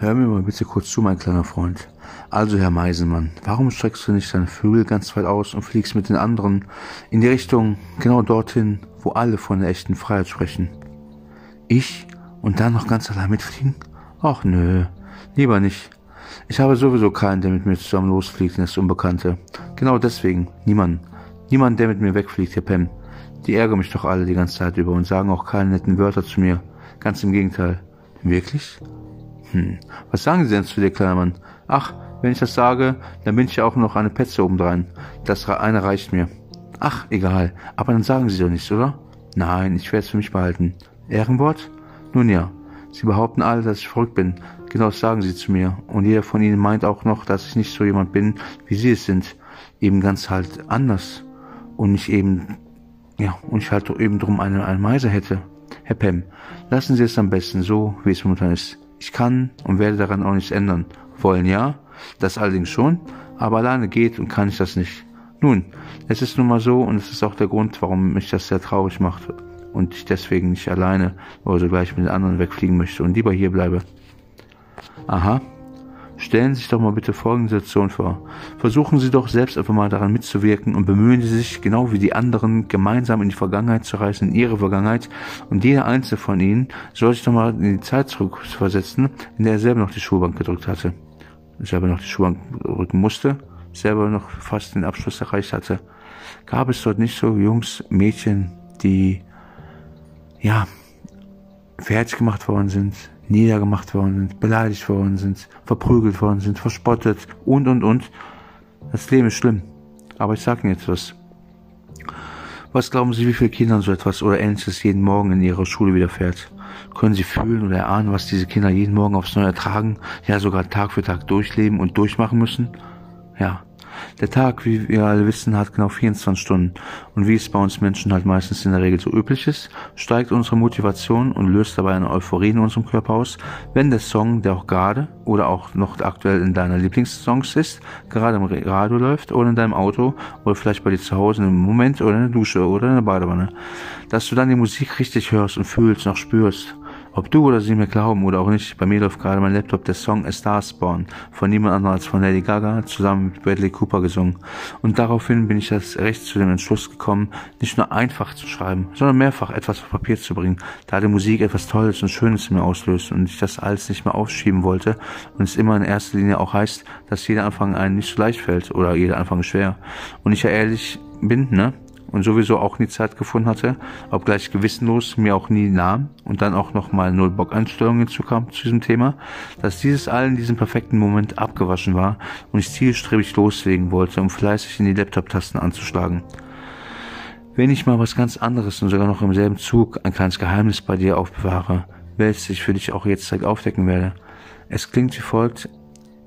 Hör mir mal bitte kurz zu, mein kleiner Freund. Also, Herr Meisenmann, warum streckst du nicht deine Flügel ganz weit aus und fliegst mit den anderen in die Richtung genau dorthin, wo alle von der echten Freiheit sprechen? Ich? Und dann noch ganz allein mitfliegen? Ach nö, lieber nicht. Ich habe sowieso keinen, der mit mir zusammen losfliegt in das Unbekannte. Genau deswegen, niemand. Niemand, der mit mir wegfliegt, Herr Pem. Die ärgern mich doch alle die ganze Zeit über und sagen auch keine netten Wörter zu mir. Ganz im Gegenteil. Wirklich? Hm, was sagen Sie denn zu dir, kleiner Mann? Ach, wenn ich das sage, dann bin ich ja auch noch eine Petze obendrein. Das eine reicht mir. Ach, egal. Aber dann sagen Sie doch nichts, oder? Nein, ich werde es für mich behalten. Ehrenwort? Nun ja. Sie behaupten alle, dass ich verrückt bin. Genau das sagen sie zu mir. Und jeder von ihnen meint auch noch, dass ich nicht so jemand bin, wie sie es sind. Eben ganz halt anders. Und ich eben, ja, und ich halt eben drum eine, eine Meise hätte. Herr Pem, lassen Sie es am besten so, wie es momentan ist. Ich kann und werde daran auch nichts ändern. Wollen ja, das allerdings schon, aber alleine geht und kann ich das nicht. Nun, es ist nun mal so und es ist auch der Grund, warum mich das sehr traurig macht und ich deswegen nicht alleine oder so gleich mit den anderen wegfliegen möchte und lieber hier bleibe. Aha. Stellen Sie sich doch mal bitte folgende Situation vor. Versuchen Sie doch selbst einfach mal daran mitzuwirken und bemühen Sie sich, genau wie die anderen, gemeinsam in die Vergangenheit zu reisen, in Ihre Vergangenheit. Und jeder einzelne von Ihnen soll sich doch mal in die Zeit zurückversetzen, in der er selber noch die Schulbank gedrückt hatte. Selber noch die Schulbank drücken musste, selber noch fast den Abschluss erreicht hatte. Gab es dort nicht so Jungs, Mädchen, die, ja, fertig gemacht worden sind, niedergemacht worden sind, beleidigt worden sind, verprügelt worden sind, verspottet und, und, und. Das Leben ist schlimm. Aber ich sage Ihnen jetzt was. Was glauben Sie, wie viele Kindern so etwas oder ähnliches jeden Morgen in ihrer Schule widerfährt? Können Sie fühlen oder erahnen, was diese Kinder jeden Morgen aufs Neue ertragen, ja sogar Tag für Tag durchleben und durchmachen müssen? Ja, der Tag, wie wir alle wissen, hat genau 24 Stunden. Und wie es bei uns Menschen halt meistens in der Regel so üblich ist, steigt unsere Motivation und löst dabei eine Euphorie in unserem Körper aus, wenn der Song, der auch gerade oder auch noch aktuell in deiner Lieblingssongs ist, gerade im Radio läuft oder in deinem Auto oder vielleicht bei dir zu Hause im Moment oder in der Dusche oder in der Badewanne, dass du dann die Musik richtig hörst und fühlst, noch spürst. Ob du oder sie mir glauben oder auch nicht, bei mir läuft gerade mein Laptop der Song A Star Spawn von niemand anderem als von Lady Gaga zusammen mit Bradley Cooper gesungen. Und daraufhin bin ich erst recht zu dem Entschluss gekommen, nicht nur einfach zu schreiben, sondern mehrfach etwas auf Papier zu bringen, da die Musik etwas Tolles und Schönes in mir auslöst und ich das alles nicht mehr aufschieben wollte und es immer in erster Linie auch heißt, dass jeder Anfang einem nicht so leicht fällt oder jeder Anfang schwer. Und ich ja ehrlich bin, ne? Und sowieso auch nie Zeit gefunden hatte, obgleich gewissenlos mir auch nie nahm und dann auch nochmal null Bock Einstellungen hinzukam zu diesem Thema, dass dieses all in diesem perfekten Moment abgewaschen war und ich zielstrebig loslegen wollte, um fleißig in die Laptop-Tasten anzuschlagen. Wenn ich mal was ganz anderes und sogar noch im selben Zug ein kleines Geheimnis bei dir aufbewahre, welches ich für dich auch jetzt direkt aufdecken werde. Es klingt wie folgt,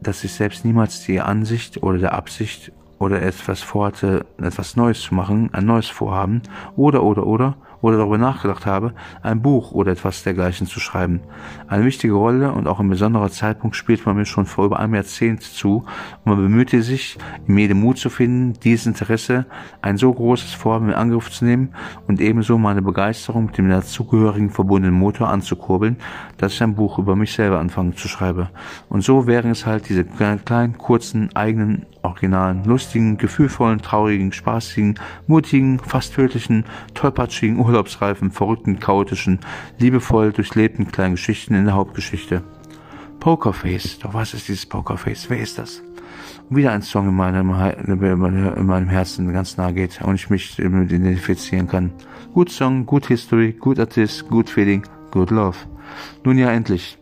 dass ich selbst niemals die Ansicht oder der Absicht oder etwas vorhatte, etwas Neues zu machen, ein neues Vorhaben, oder, oder, oder, oder darüber nachgedacht habe, ein Buch oder etwas dergleichen zu schreiben. Eine wichtige Rolle und auch ein besonderer Zeitpunkt spielt man mir schon vor über einem Jahrzehnt zu und man bemühte sich, in mir den Mut zu finden, dieses Interesse, ein so großes Vorhaben in Angriff zu nehmen und ebenso meine Begeisterung mit dem dazugehörigen verbundenen Motor anzukurbeln, dass ich ein Buch über mich selber anfange zu schreiben. Und so wären es halt diese kleinen, kurzen, eigenen, originalen, lustigen, gefühlvollen, traurigen, spaßigen, mutigen, fast tödlichen, tollpatschigen urlaubsreifen, verrückten, chaotischen, liebevoll durchlebten kleinen Geschichten in der Hauptgeschichte. Pokerface, doch was ist dieses Pokerface? Wer ist das? Und wieder ein Song in meinem, in meinem Herzen ganz nahe geht und ich mich identifizieren kann. Gut Song, gut History, gut Artist, gut Feeling, good Love. Nun ja, endlich.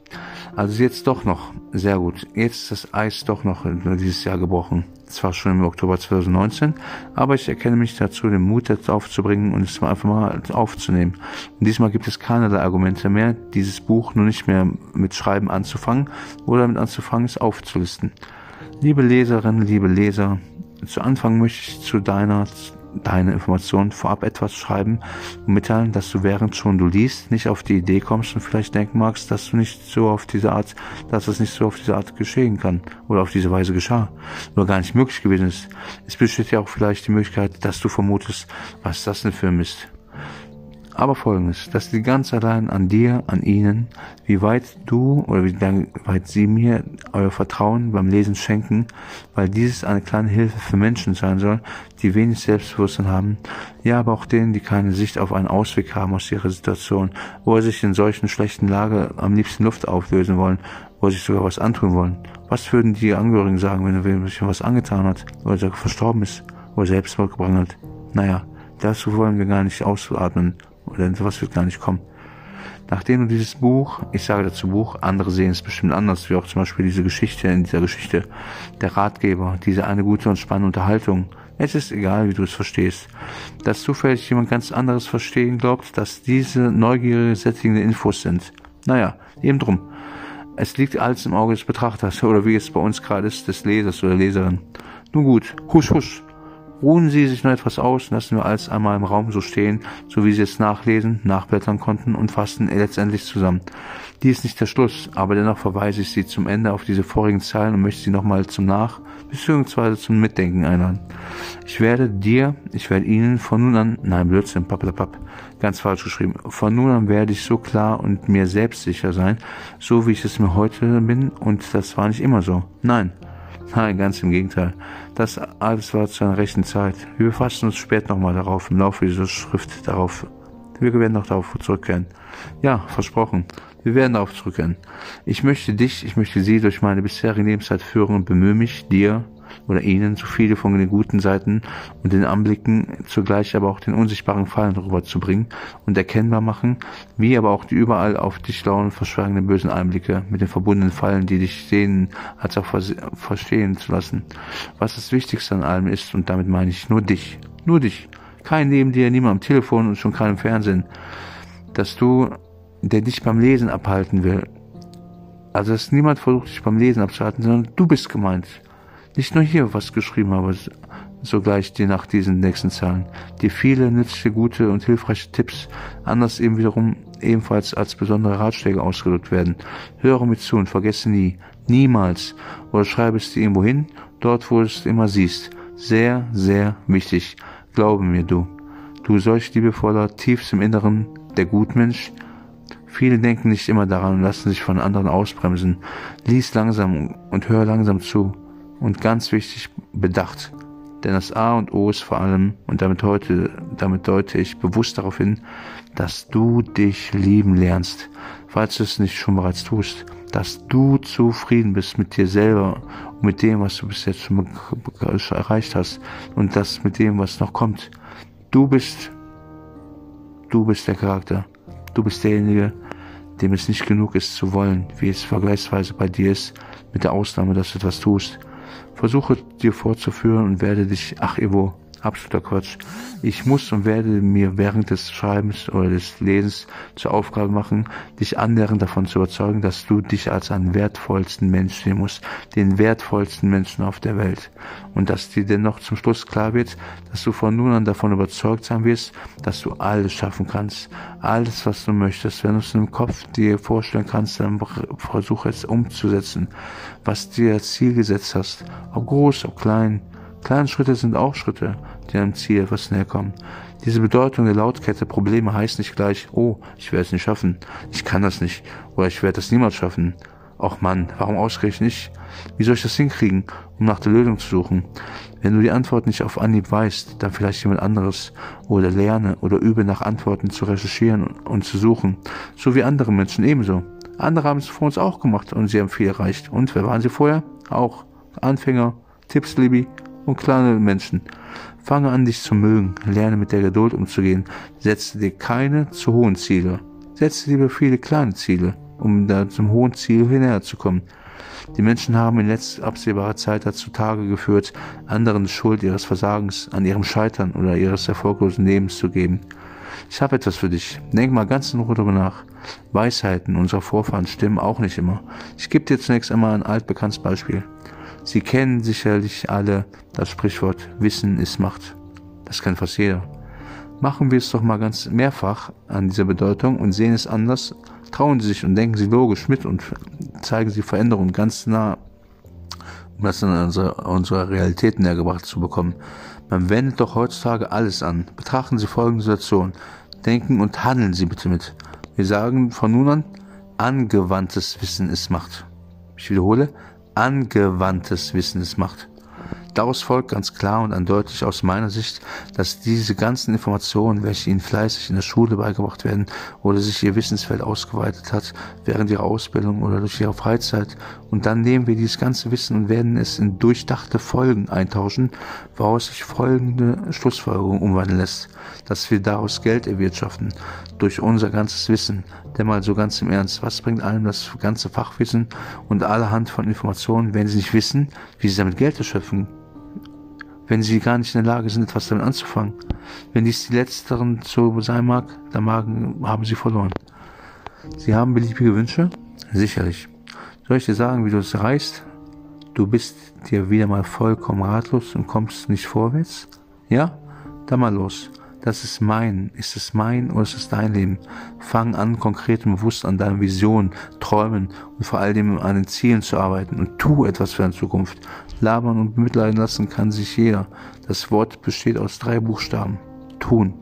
Also jetzt doch noch. Sehr gut. Jetzt ist das Eis doch noch dieses Jahr gebrochen zwar schon im Oktober 2019, aber ich erkenne mich dazu, den Mut dazu aufzubringen und es einfach mal aufzunehmen. Und diesmal gibt es keinerlei Argumente mehr, dieses Buch nur nicht mehr mit Schreiben anzufangen oder damit anzufangen, es aufzulisten. Liebe Leserinnen, liebe Leser, zu Anfang möchte ich zu deiner deine Informationen vorab etwas schreiben und mitteilen, dass du während schon du liest, nicht auf die Idee kommst und vielleicht denken magst, dass du nicht so auf diese Art, dass es nicht so auf diese Art geschehen kann oder auf diese Weise geschah oder gar nicht möglich gewesen ist. Es besteht ja auch vielleicht die Möglichkeit, dass du vermutest, was das denn für ein Film ist. Aber folgendes, dass die ganz allein an dir, an ihnen, wie weit du oder wie weit sie mir euer Vertrauen beim Lesen schenken, weil dieses eine kleine Hilfe für Menschen sein soll, die wenig Selbstbewusstsein haben, ja, aber auch denen, die keine Sicht auf einen Ausweg haben aus ihrer Situation, wo sie sich in solchen schlechten Lage am liebsten Luft auflösen wollen, wo sie sich sogar was antun wollen. Was würden die Angehörigen sagen, wenn er wem was angetan hat, oder verstorben ist, oder Selbstmord gebracht hat? Naja, dazu wollen wir gar nicht ausatmen oder sowas wird gar nicht kommen. Nachdem du dieses Buch, ich sage dazu Buch, andere sehen es bestimmt anders, wie auch zum Beispiel diese Geschichte, in dieser Geschichte, der Ratgeber, diese eine gute und spannende Unterhaltung. Es ist egal, wie du es verstehst. Dass zufällig jemand ganz anderes verstehen glaubt, dass diese neugierige, sättigende Infos sind. Naja, eben drum. Es liegt alles im Auge des Betrachters, oder wie es bei uns gerade ist, des Lesers oder Leserin. Nun gut, husch husch. Ruhen Sie sich noch etwas aus, lassen wir alles einmal im Raum so stehen, so wie Sie es nachlesen, nachblättern konnten und fassen letztendlich zusammen. Dies ist nicht der Schluss, aber dennoch verweise ich Sie zum Ende auf diese vorigen Zeilen und möchte Sie nochmal zum Nach- bzw. zum Mitdenken einladen. Ich werde dir, ich werde Ihnen von nun an, nein Blödsinn, pappelapapp, ganz falsch geschrieben, von nun an werde ich so klar und mir selbstsicher sein, so wie ich es mir heute bin und das war nicht immer so. Nein, Nein, ganz im Gegenteil. Das alles war zu einer rechten Zeit. Wir befassen uns später nochmal darauf, im Laufe dieser Schrift darauf. Wir werden noch darauf zurückkehren. Ja, versprochen. Wir werden darauf zurückkehren. Ich möchte dich, ich möchte sie durch meine bisherige Lebenszeit führen und bemühe mich, dir, oder ihnen so viele von den guten Seiten und den Anblicken zugleich aber auch den unsichtbaren Fallen rüberzubringen und erkennbar machen, wie aber auch die überall auf dich lauen, verschwörenden bösen Einblicke mit den verbundenen Fallen, die dich sehen, als auch verstehen zu lassen, was das Wichtigste an allem ist und damit meine ich nur dich, nur dich, kein neben dir, niemand am Telefon und schon kein im Fernsehen, dass du, der dich beim Lesen abhalten will, also dass niemand versucht, dich beim Lesen abzuhalten, sondern du bist gemeint nicht nur hier was geschrieben habe, sogleich die nach diesen nächsten Zahlen, die viele nützliche, gute und hilfreiche Tipps, anders eben wiederum ebenfalls als besondere Ratschläge ausgedrückt werden. Höre mit zu und vergesse nie, niemals, oder schreibe es dir irgendwo hin, dort wo du es immer siehst. Sehr, sehr wichtig. Glaube mir, du. Du solch liebevoller, tiefst im Inneren, der Gutmensch. Viele denken nicht immer daran und lassen sich von anderen ausbremsen. Lies langsam und hör langsam zu und ganz wichtig bedacht. Denn das A und O ist vor allem, und damit heute, damit deute ich bewusst darauf hin, dass du dich lieben lernst, falls du es nicht schon bereits tust, dass du zufrieden bist mit dir selber und mit dem, was du bis jetzt schon erreicht hast und das mit dem, was noch kommt. Du bist, du bist der Charakter. Du bist derjenige, dem es nicht genug ist zu wollen, wie es vergleichsweise bei dir ist, mit der Ausnahme, dass du etwas tust. Versuche dir vorzuführen und werde dich, ach Ivo, absoluter Quatsch. Ich muss und werde mir während des Schreibens oder des Lesens zur Aufgabe machen, dich annähernd davon zu überzeugen, dass du dich als einen wertvollsten Mensch sehen musst, den wertvollsten Menschen auf der Welt. Und dass dir dennoch zum Schluss klar wird, dass du von nun an davon überzeugt sein wirst, dass du alles schaffen kannst. Alles, was du möchtest. Wenn du es im Kopf dir vorstellen kannst, dann versuche es umzusetzen, was dir als Ziel gesetzt hast. Ob groß, ob klein, Kleine Schritte sind auch Schritte, die einem Ziel etwas näher kommen. Diese Bedeutung der Lautkette Probleme heißt nicht gleich, oh, ich werde es nicht schaffen, ich kann das nicht oder ich werde das niemals schaffen. Och Mann, warum ausgerechnet nicht? Wie soll ich das hinkriegen, um nach der Lösung zu suchen? Wenn du die Antwort nicht auf Anhieb weißt, dann vielleicht jemand anderes oder lerne oder übe nach Antworten zu recherchieren und zu suchen, so wie andere Menschen ebenso. Andere haben es vor uns auch gemacht und sie haben viel erreicht. Und wer waren sie vorher? Auch Anfänger, Tipps, Libby, und kleine Menschen. Fange an, dich zu mögen, lerne mit der Geduld umzugehen, setze dir keine zu hohen Ziele. Setze lieber viele kleine Ziele, um da zum hohen Ziel hinterher zu kommen. Die Menschen haben in letzter absehbarer Zeit dazu Tage geführt, anderen Schuld ihres Versagens, an ihrem Scheitern oder ihres erfolglosen Lebens zu geben. Ich habe etwas für dich. Denk mal ganz in Ruhe darüber nach. Weisheiten unserer Vorfahren stimmen auch nicht immer. Ich gebe dir zunächst einmal ein altbekanntes Beispiel. Sie kennen sicherlich alle das Sprichwort Wissen ist Macht. Das kennt fast jeder. Machen wir es doch mal ganz mehrfach an dieser Bedeutung und sehen es anders. Trauen Sie sich und denken Sie logisch mit und zeigen Sie Veränderungen ganz nah, um das in unsere, unsere Realität näher gebracht zu bekommen. Man wendet doch heutzutage alles an. Betrachten Sie folgende Situation. Denken und handeln Sie bitte mit. Wir sagen von nun an, angewandtes Wissen ist Macht. Ich wiederhole, angewandtes Wissen ist Macht. Daraus folgt ganz klar und eindeutig aus meiner Sicht, dass diese ganzen Informationen, welche ihnen fleißig in der Schule beigebracht werden oder sich ihr Wissensfeld ausgeweitet hat während ihrer Ausbildung oder durch ihre Freizeit, und dann nehmen wir dieses ganze Wissen und werden es in durchdachte Folgen eintauschen, woraus sich folgende Schlussfolgerung umwandeln lässt, dass wir daraus Geld erwirtschaften durch unser ganzes Wissen. Denn mal so ganz im Ernst, was bringt einem das ganze Fachwissen und allerhand von Informationen, wenn sie nicht wissen, wie sie damit Geld erschöpfen wenn sie gar nicht in der Lage sind, etwas damit anzufangen. Wenn dies die Letzteren so sein mag, dann haben sie verloren. Sie haben beliebige Wünsche? Sicherlich. Soll ich dir sagen, wie du es erreichst? Du bist dir wieder mal vollkommen ratlos und kommst nicht vorwärts? Ja? Dann mal los. Das ist mein. Ist es mein oder ist es dein Leben? Fang an, konkret und bewusst an deinen Visionen, Träumen und vor allem an den Zielen zu arbeiten und tu etwas für deine Zukunft. Labern und bemitleiden lassen kann sich jeder. Das Wort besteht aus drei Buchstaben. Tun.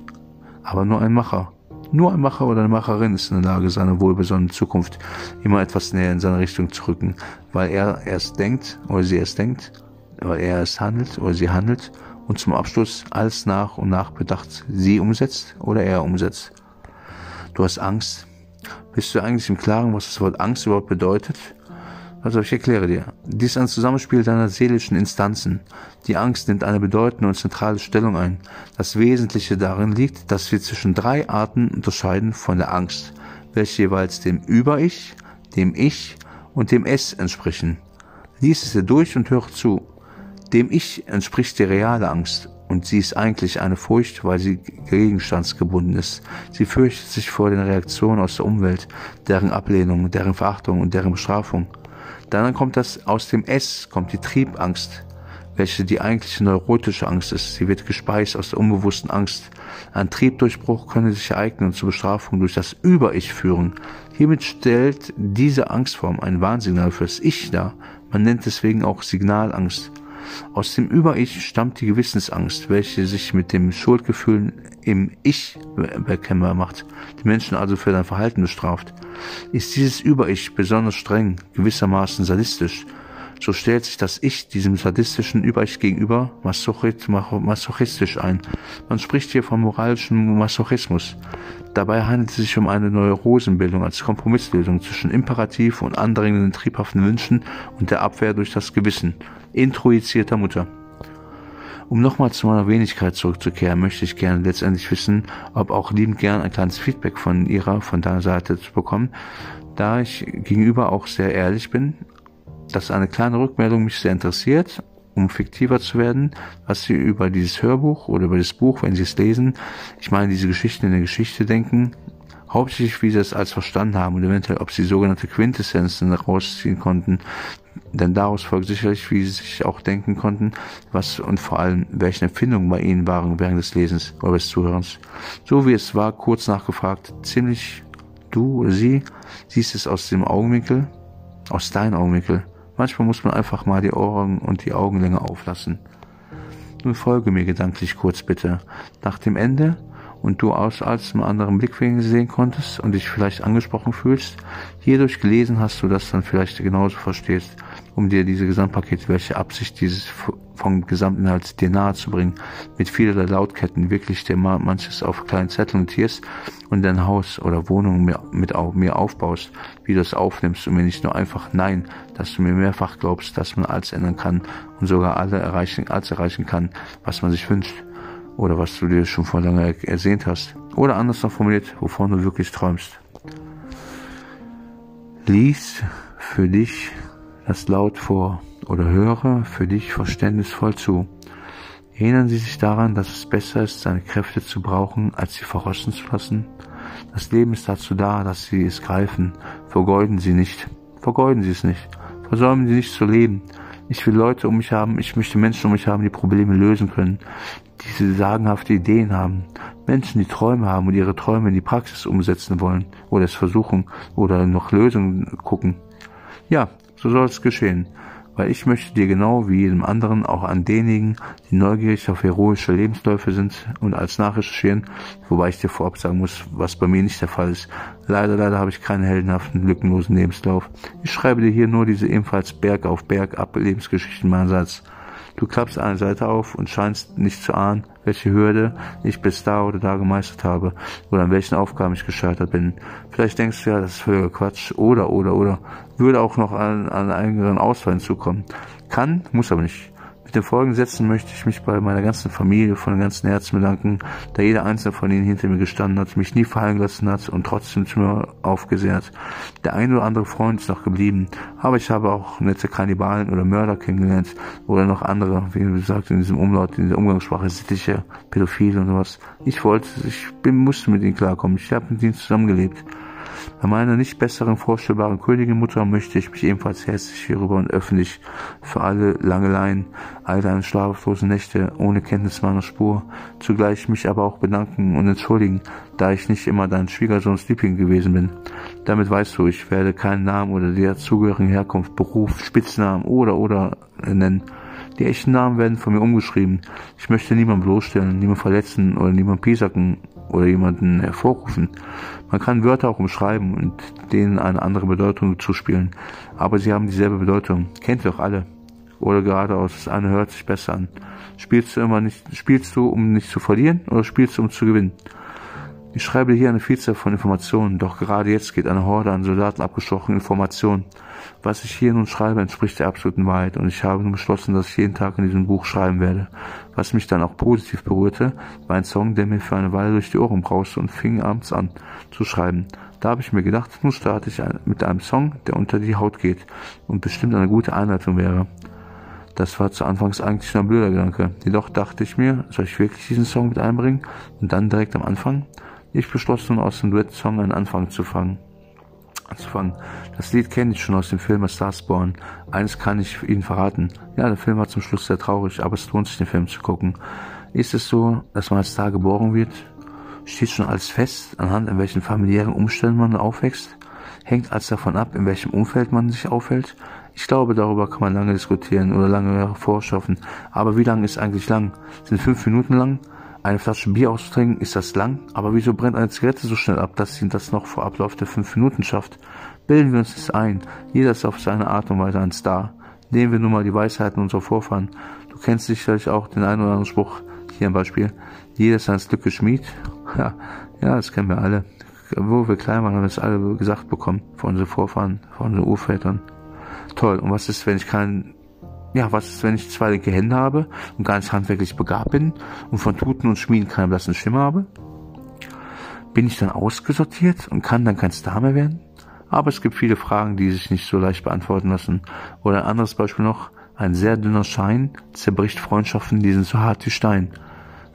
Aber nur ein Macher. Nur ein Macher oder eine Macherin ist in der Lage, seine wohlbesonnene Zukunft immer etwas näher in seine Richtung zu rücken, weil er erst denkt oder sie erst denkt, weil er es handelt oder sie handelt und zum Abschluss alles nach und nach bedacht sie umsetzt oder er umsetzt. Du hast Angst. Bist du eigentlich im Klaren, was das Wort Angst überhaupt bedeutet? Also ich erkläre dir. Dies ist ein Zusammenspiel deiner seelischen Instanzen. Die Angst nimmt eine bedeutende und zentrale Stellung ein. Das Wesentliche darin liegt, dass wir zwischen drei Arten unterscheiden von der Angst, welche jeweils dem Über-Ich, dem Ich und dem Es entsprechen. Lies es dir durch und höre zu. Dem Ich entspricht die reale Angst und sie ist eigentlich eine Furcht, weil sie gegenstandsgebunden ist. Sie fürchtet sich vor den Reaktionen aus der Umwelt, deren Ablehnung, deren Verachtung und deren Bestrafung. Dann kommt das aus dem S, kommt die Triebangst, welche die eigentliche neurotische Angst ist. Sie wird gespeist aus der unbewussten Angst. Ein Triebdurchbruch könne sich ereignen und zur Bestrafung durch das Über-Ich führen. Hiermit stellt diese Angstform ein Warnsignal für das Ich dar. Man nennt deswegen auch Signalangst. Aus dem Über-Ich stammt die Gewissensangst, welche sich mit dem Schuldgefühl im Ich erkennbar macht, die Menschen also für dein Verhalten bestraft. Ist dieses Über-Ich besonders streng, gewissermaßen sadistisch, so stellt sich das Ich diesem sadistischen Über-Ich gegenüber masochistisch ein. Man spricht hier vom moralischen Masochismus. Dabei handelt es sich um eine Neurosenbildung als Kompromisslösung zwischen Imperativ und andringenden triebhaften Wünschen und der Abwehr durch das Gewissen introizierter Mutter. Um nochmal zu meiner Wenigkeit zurückzukehren, möchte ich gerne letztendlich wissen, ob auch liebend gern ein kleines Feedback von ihrer, von deiner Seite zu bekommen, da ich gegenüber auch sehr ehrlich bin, dass eine kleine Rückmeldung mich sehr interessiert, um fiktiver zu werden, was Sie über dieses Hörbuch oder über das Buch, wenn Sie es lesen, ich meine diese Geschichten in der Geschichte denken, hauptsächlich wie Sie es als verstanden haben und eventuell ob Sie sogenannte Quintessenzen rausziehen konnten, denn daraus folgt sicherlich, wie sie sich auch denken konnten, was und vor allem, welche Empfindungen bei ihnen waren während des Lesens oder des Zuhörens. So wie es war, kurz nachgefragt, ziemlich du oder sie siehst es aus dem Augenwinkel, aus deinem Augenwinkel. Manchmal muss man einfach mal die Ohren und die Augen länger auflassen. Nun folge mir gedanklich kurz bitte. Nach dem Ende und du aus als einem anderen Blickwinkel sehen konntest und dich vielleicht angesprochen fühlst, hierdurch gelesen hast du das dann vielleicht genauso verstehst, um dir diese Gesamtpaket, welche Absicht dieses vom Gesamtinhalt dir nahe zu bringen, mit vielerlei Lautketten wirklich dir manches auf kleinen Zettel notierst und dein Haus oder Wohnung mir, mit mir aufbaust, wie du es aufnimmst und mir nicht nur einfach Nein, dass du mir mehrfach glaubst, dass man alles ändern kann und sogar alle erreichen, alles erreichen kann, was man sich wünscht oder was du dir schon vor lange ersehnt hast. Oder anders noch formuliert, wovon du wirklich träumst. Lies für dich das laut vor oder höre für dich verständnisvoll zu. Erinnern Sie sich daran, dass es besser ist, seine Kräfte zu brauchen, als sie verrosten zu lassen? Das Leben ist dazu da, dass Sie es greifen. Vergeuden Sie nicht. Vergeuden Sie es nicht. Versäumen Sie nicht zu leben. Ich will Leute um mich haben, ich möchte Menschen um mich haben, die Probleme lösen können, diese sagenhafte Ideen haben. Menschen, die Träume haben und ihre Träume in die Praxis umsetzen wollen oder es versuchen oder noch Lösungen gucken. Ja, so soll es geschehen. weil ich möchte dir genau wie jedem anderen auch an denjenigen, die neugierig auf heroische Lebensläufe sind und als nachrecherchieren, wobei ich dir vorab sagen muss, was bei mir nicht der Fall ist. Leider, leider habe ich keinen heldenhaften, lückenlosen Lebenslauf. Ich schreibe dir hier nur diese ebenfalls Berg auf Berg ab Lebensgeschichten meinerseits. Du klappst eine Seite auf und scheinst nicht zu ahnen, welche Hürde ich bis da oder da gemeistert habe oder an welchen Aufgaben ich gescheitert bin. Vielleicht denkst du ja, das ist völliger Quatsch oder, oder, oder. Würde auch noch an, an eigenen Auswahl hinzukommen. Kann, muss aber nicht. Mit den folgenden Sätzen möchte ich mich bei meiner ganzen Familie von den ganzen Herzen bedanken, da jeder einzelne von ihnen hinter mir gestanden hat, mich nie fallen gelassen hat und trotzdem zu mir aufgesehen hat. Der ein oder andere Freund ist noch geblieben, aber ich habe auch nette Kannibalen oder Mörder kennengelernt oder noch andere, wie gesagt, in diesem Umlaut, in dieser Umgangssprache, sittliche, Pädophile und sowas. Ich wollte, ich bin, musste mit ihnen klarkommen. Ich habe mit ihnen zusammengelebt. Bei meiner nicht besseren vorstellbaren Königinmutter möchte ich mich ebenfalls herzlich hierüber und öffentlich für alle Langeleien, all deine schlaflosen Nächte ohne Kenntnis meiner Spur, zugleich mich aber auch bedanken und entschuldigen, da ich nicht immer dein Schwiegersohns Liebling gewesen bin. Damit weißt du, ich werde keinen Namen oder der zugehörigen Herkunft, Beruf, Spitznamen oder oder nennen. Die echten Namen werden von mir umgeschrieben. Ich möchte niemanden bloßstellen, niemanden verletzen oder niemanden piesacken oder jemanden hervorrufen. Man kann Wörter auch umschreiben und denen eine andere Bedeutung zuspielen, aber sie haben dieselbe Bedeutung. Kennt ihr doch alle. Oder geradeaus, das eine hört sich besser an. Spielst du immer nicht, spielst du, um nicht zu verlieren oder spielst du, um zu gewinnen? Ich schreibe hier eine Vielzahl von Informationen, doch gerade jetzt geht eine Horde an Soldaten abgestochenen Informationen. Was ich hier nun schreibe, entspricht der absoluten Wahrheit und ich habe nun beschlossen, dass ich jeden Tag in diesem Buch schreiben werde. Was mich dann auch positiv berührte, war ein Song, der mir für eine Weile durch die Ohren brauste und fing abends an zu schreiben. Da habe ich mir gedacht, nun starte ich mit einem Song, der unter die Haut geht und bestimmt eine gute Einleitung wäre. Das war zu Anfangs eigentlich nur ein blöder Gedanke. Jedoch dachte ich mir, soll ich wirklich diesen Song mit einbringen und dann direkt am Anfang? Ich beschloss nun aus dem Duett-Song einen Anfang zu fangen. Anzufangen. Das Lied kenne ich schon aus dem Film A Starsborn. Eines kann ich Ihnen verraten. Ja, der Film war zum Schluss sehr traurig, aber es lohnt sich, den Film zu gucken. Ist es so, dass man als Star geboren wird? Steht schon alles fest, anhand in welchen familiären Umständen man aufwächst? Hängt alles davon ab, in welchem Umfeld man sich aufhält? Ich glaube, darüber kann man lange diskutieren oder lange vorschaffen. Aber wie lang ist eigentlich lang? Sind fünf Minuten lang? Eine Flasche Bier auszutrinken, ist das lang, aber wieso brennt eine Zigarette so schnell ab, dass sie das noch vor Ablauf der fünf Minuten schafft? Bilden wir uns das ein. Jeder ist auf seine Art und Weise ein Star. Nehmen wir nun mal die Weisheiten unserer Vorfahren. Du kennst sicherlich auch den einen oder anderen Spruch. Hier ein Beispiel. Jeder ist ein Stück geschmied. Ja, ja, das kennen wir alle. Wo wir klein waren, haben wir das alle gesagt bekommen. Von unseren Vorfahren, von unseren Urvätern. Toll. Und was ist, wenn ich keinen ja, was ist, wenn ich zwei linke Hände habe und gar nicht handwerklich begabt bin und von Tuten und Schmieden keinen blassen Schimmer habe? Bin ich dann ausgesortiert und kann dann kein Star mehr werden? Aber es gibt viele Fragen, die sich nicht so leicht beantworten lassen. Oder ein anderes Beispiel noch, ein sehr dünner Schein zerbricht Freundschaften, die sind so hart wie Stein.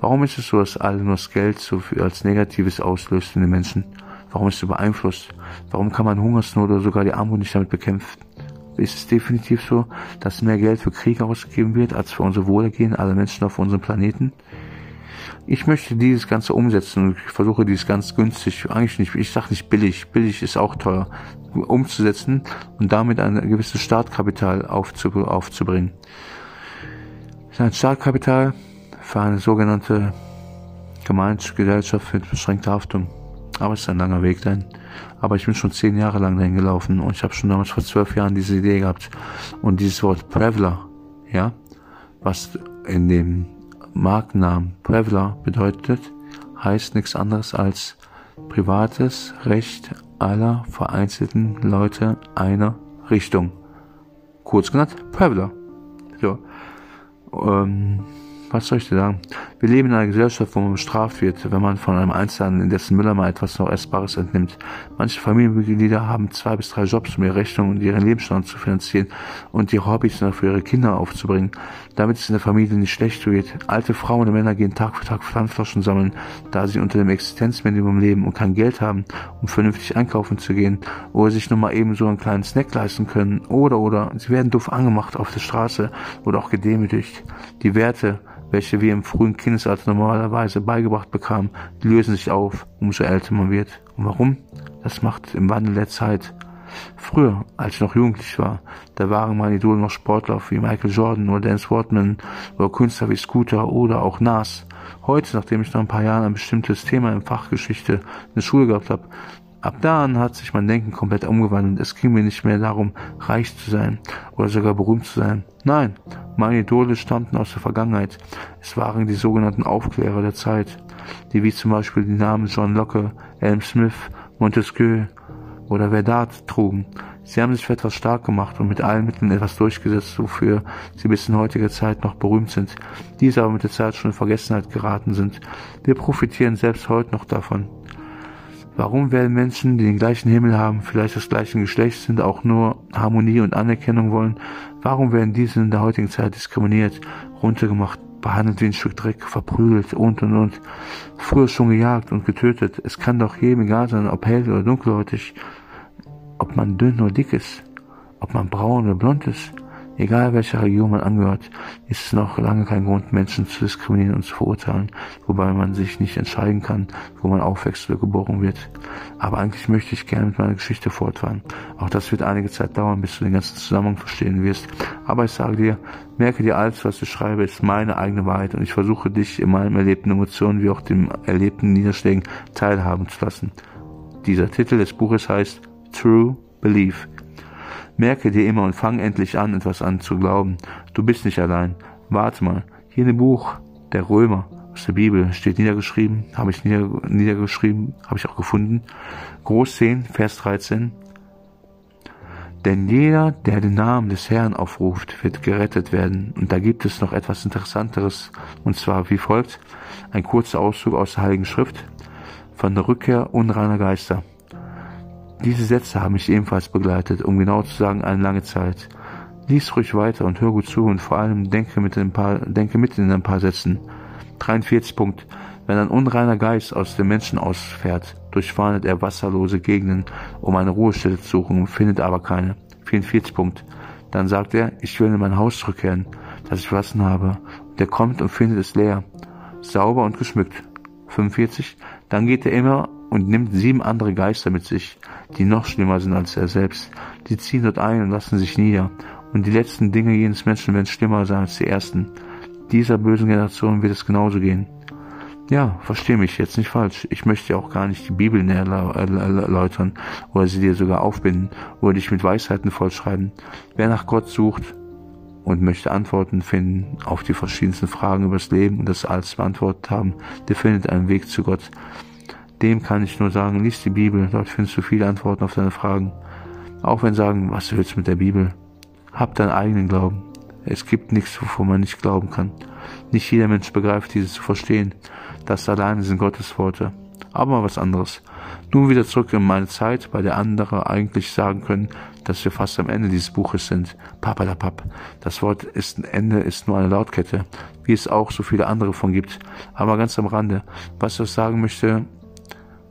Warum ist es so, dass alle nur das Geld so viel als Negatives auslöst in den Menschen? Warum ist es so beeinflusst? Warum kann man Hungersnot oder sogar die Armut nicht damit bekämpfen? ist es definitiv so, dass mehr Geld für Kriege ausgegeben wird als für unser Wohlergehen aller Menschen auf unserem Planeten. Ich möchte dieses Ganze umsetzen und ich versuche dieses ganz günstig, eigentlich nicht, ich sage nicht billig, billig ist auch teuer, umzusetzen und damit ein gewisses Startkapital aufzub aufzubringen. Ein Startkapital für eine sogenannte Gemeinschaftsgesellschaft mit beschränkter Haftung. Aber es ist ein langer Weg dahin. Aber ich bin schon zehn Jahre lang dahin gelaufen und ich habe schon damals vor zwölf Jahren diese Idee gehabt. Und dieses Wort Prevler, ja, was in dem Markennamen Prevler bedeutet, heißt nichts anderes als privates Recht aller vereinzelten Leute einer Richtung. Kurz genannt, Prevler. So. Ähm, was soll ich dir sagen? Wir leben in einer Gesellschaft, wo man bestraft wird, wenn man von einem Einzelnen in dessen Müller mal etwas noch Essbares entnimmt. Manche Familienmitglieder haben zwei bis drei Jobs, um ihre Rechnungen und ihren Lebensstand zu finanzieren und ihre Hobbys noch für ihre Kinder aufzubringen, damit es in der Familie nicht schlecht wird. Alte Frauen und Männer gehen Tag für Tag Pfandflaschen sammeln, da sie unter dem Existenzminimum leben und kein Geld haben, um vernünftig einkaufen zu gehen oder sich nur mal eben so einen kleinen Snack leisten können oder oder sie werden doof angemacht auf der Straße oder auch gedemütigt. Die Werte, welche wir im frühen Kindesalter normalerweise beigebracht bekamen, die lösen sich auf, umso älter man wird. Und warum? Das macht im Wandel der Zeit. Früher, als ich noch jugendlich war, da waren meine Idole noch Sportler wie Michael Jordan oder Dance Wardman oder Künstler wie Scooter oder auch Nas. Heute, nachdem ich nach ein paar Jahren ein bestimmtes Thema in Fachgeschichte in der Schule gehabt habe, Ab da an hat sich mein Denken komplett umgewandelt. Es ging mir nicht mehr darum, reich zu sein oder sogar berühmt zu sein. Nein, meine Idole stammten aus der Vergangenheit. Es waren die sogenannten Aufklärer der Zeit, die wie zum Beispiel die Namen John Locke, Adam Smith, Montesquieu oder Verdad trugen. Sie haben sich für etwas stark gemacht und mit allen Mitteln etwas durchgesetzt, wofür sie bis in heutiger Zeit noch berühmt sind, diese aber mit der Zeit schon in Vergessenheit geraten sind. Wir profitieren selbst heute noch davon. Warum werden Menschen, die den gleichen Himmel haben, vielleicht das gleiche Geschlecht sind, auch nur Harmonie und Anerkennung wollen? Warum werden diese in der heutigen Zeit diskriminiert, runtergemacht, behandelt wie ein Stück Dreck, verprügelt und und und? Früher schon gejagt und getötet. Es kann doch jedem egal sein, ob hell oder dunkelhäutig, ob man dünn oder dick ist, ob man braun oder blond ist. Egal welcher Religion man angehört, ist es noch lange kein Grund, Menschen zu diskriminieren und zu verurteilen, wobei man sich nicht entscheiden kann, wo man aufwächst oder geboren wird. Aber eigentlich möchte ich gerne mit meiner Geschichte fortfahren. Auch das wird einige Zeit dauern, bis du den ganzen Zusammenhang verstehen wirst. Aber ich sage dir, merke dir alles, was ich schreibe, ist meine eigene Wahrheit und ich versuche dich in meinen erlebten Emotionen wie auch dem erlebten Niederschlägen teilhaben zu lassen. Dieser Titel des Buches heißt True Belief. Merke dir immer und fang endlich an, etwas an zu glauben. Du bist nicht allein. Warte mal. Hier dem Buch der Römer aus der Bibel steht niedergeschrieben, habe ich nieder, niedergeschrieben, habe ich auch gefunden. Groß 10, Vers 13. Denn jeder, der den Namen des Herrn aufruft, wird gerettet werden. Und da gibt es noch etwas Interessanteres, und zwar wie folgt. Ein kurzer Auszug aus der Heiligen Schrift von der Rückkehr unreiner Geister. Diese Sätze haben mich ebenfalls begleitet, um genau zu sagen, eine lange Zeit. Lies ruhig weiter und hör gut zu und vor allem denke mit, ein paar, denke mit in ein paar Sätzen. 43 Punkt. Wenn ein unreiner Geist aus dem Menschen ausfährt, durchwandert er wasserlose Gegenden, um eine Ruhestätte zu suchen, findet aber keine. 44 Punkt. Dann sagt er, ich will in mein Haus zurückkehren, das ich verlassen habe. Und er kommt und findet es leer, sauber und geschmückt. 45. Dann geht er immer und nimmt sieben andere Geister mit sich, die noch schlimmer sind als er selbst. Die ziehen dort ein und lassen sich nieder. Und die letzten Dinge jenes Menschen werden schlimmer sein als die ersten. Dieser bösen Generation wird es genauso gehen. Ja, verstehe mich jetzt nicht falsch. Ich möchte auch gar nicht die Bibel näher erläutern oder sie dir sogar aufbinden oder dich mit Weisheiten vollschreiben. Wer nach Gott sucht und möchte Antworten finden auf die verschiedensten Fragen über das Leben und das alles beantwortet haben, der findet einen Weg zu Gott. Dem kann ich nur sagen, lies die Bibel, dort findest du viele Antworten auf deine Fragen. Auch wenn sagen, was willst du mit der Bibel? Hab deinen eigenen Glauben. Es gibt nichts, wovon man nicht glauben kann. Nicht jeder Mensch begreift dieses zu verstehen. Das alleine sind Gottes Worte. Aber mal was anderes. Nun wieder zurück in meine Zeit, bei der andere eigentlich sagen können, dass wir fast am Ende dieses Buches sind. Papalapap. Das Wort ist ein Ende, ist nur eine Lautkette, wie es auch so viele andere von gibt. Aber ganz am Rande. Was ich sagen möchte,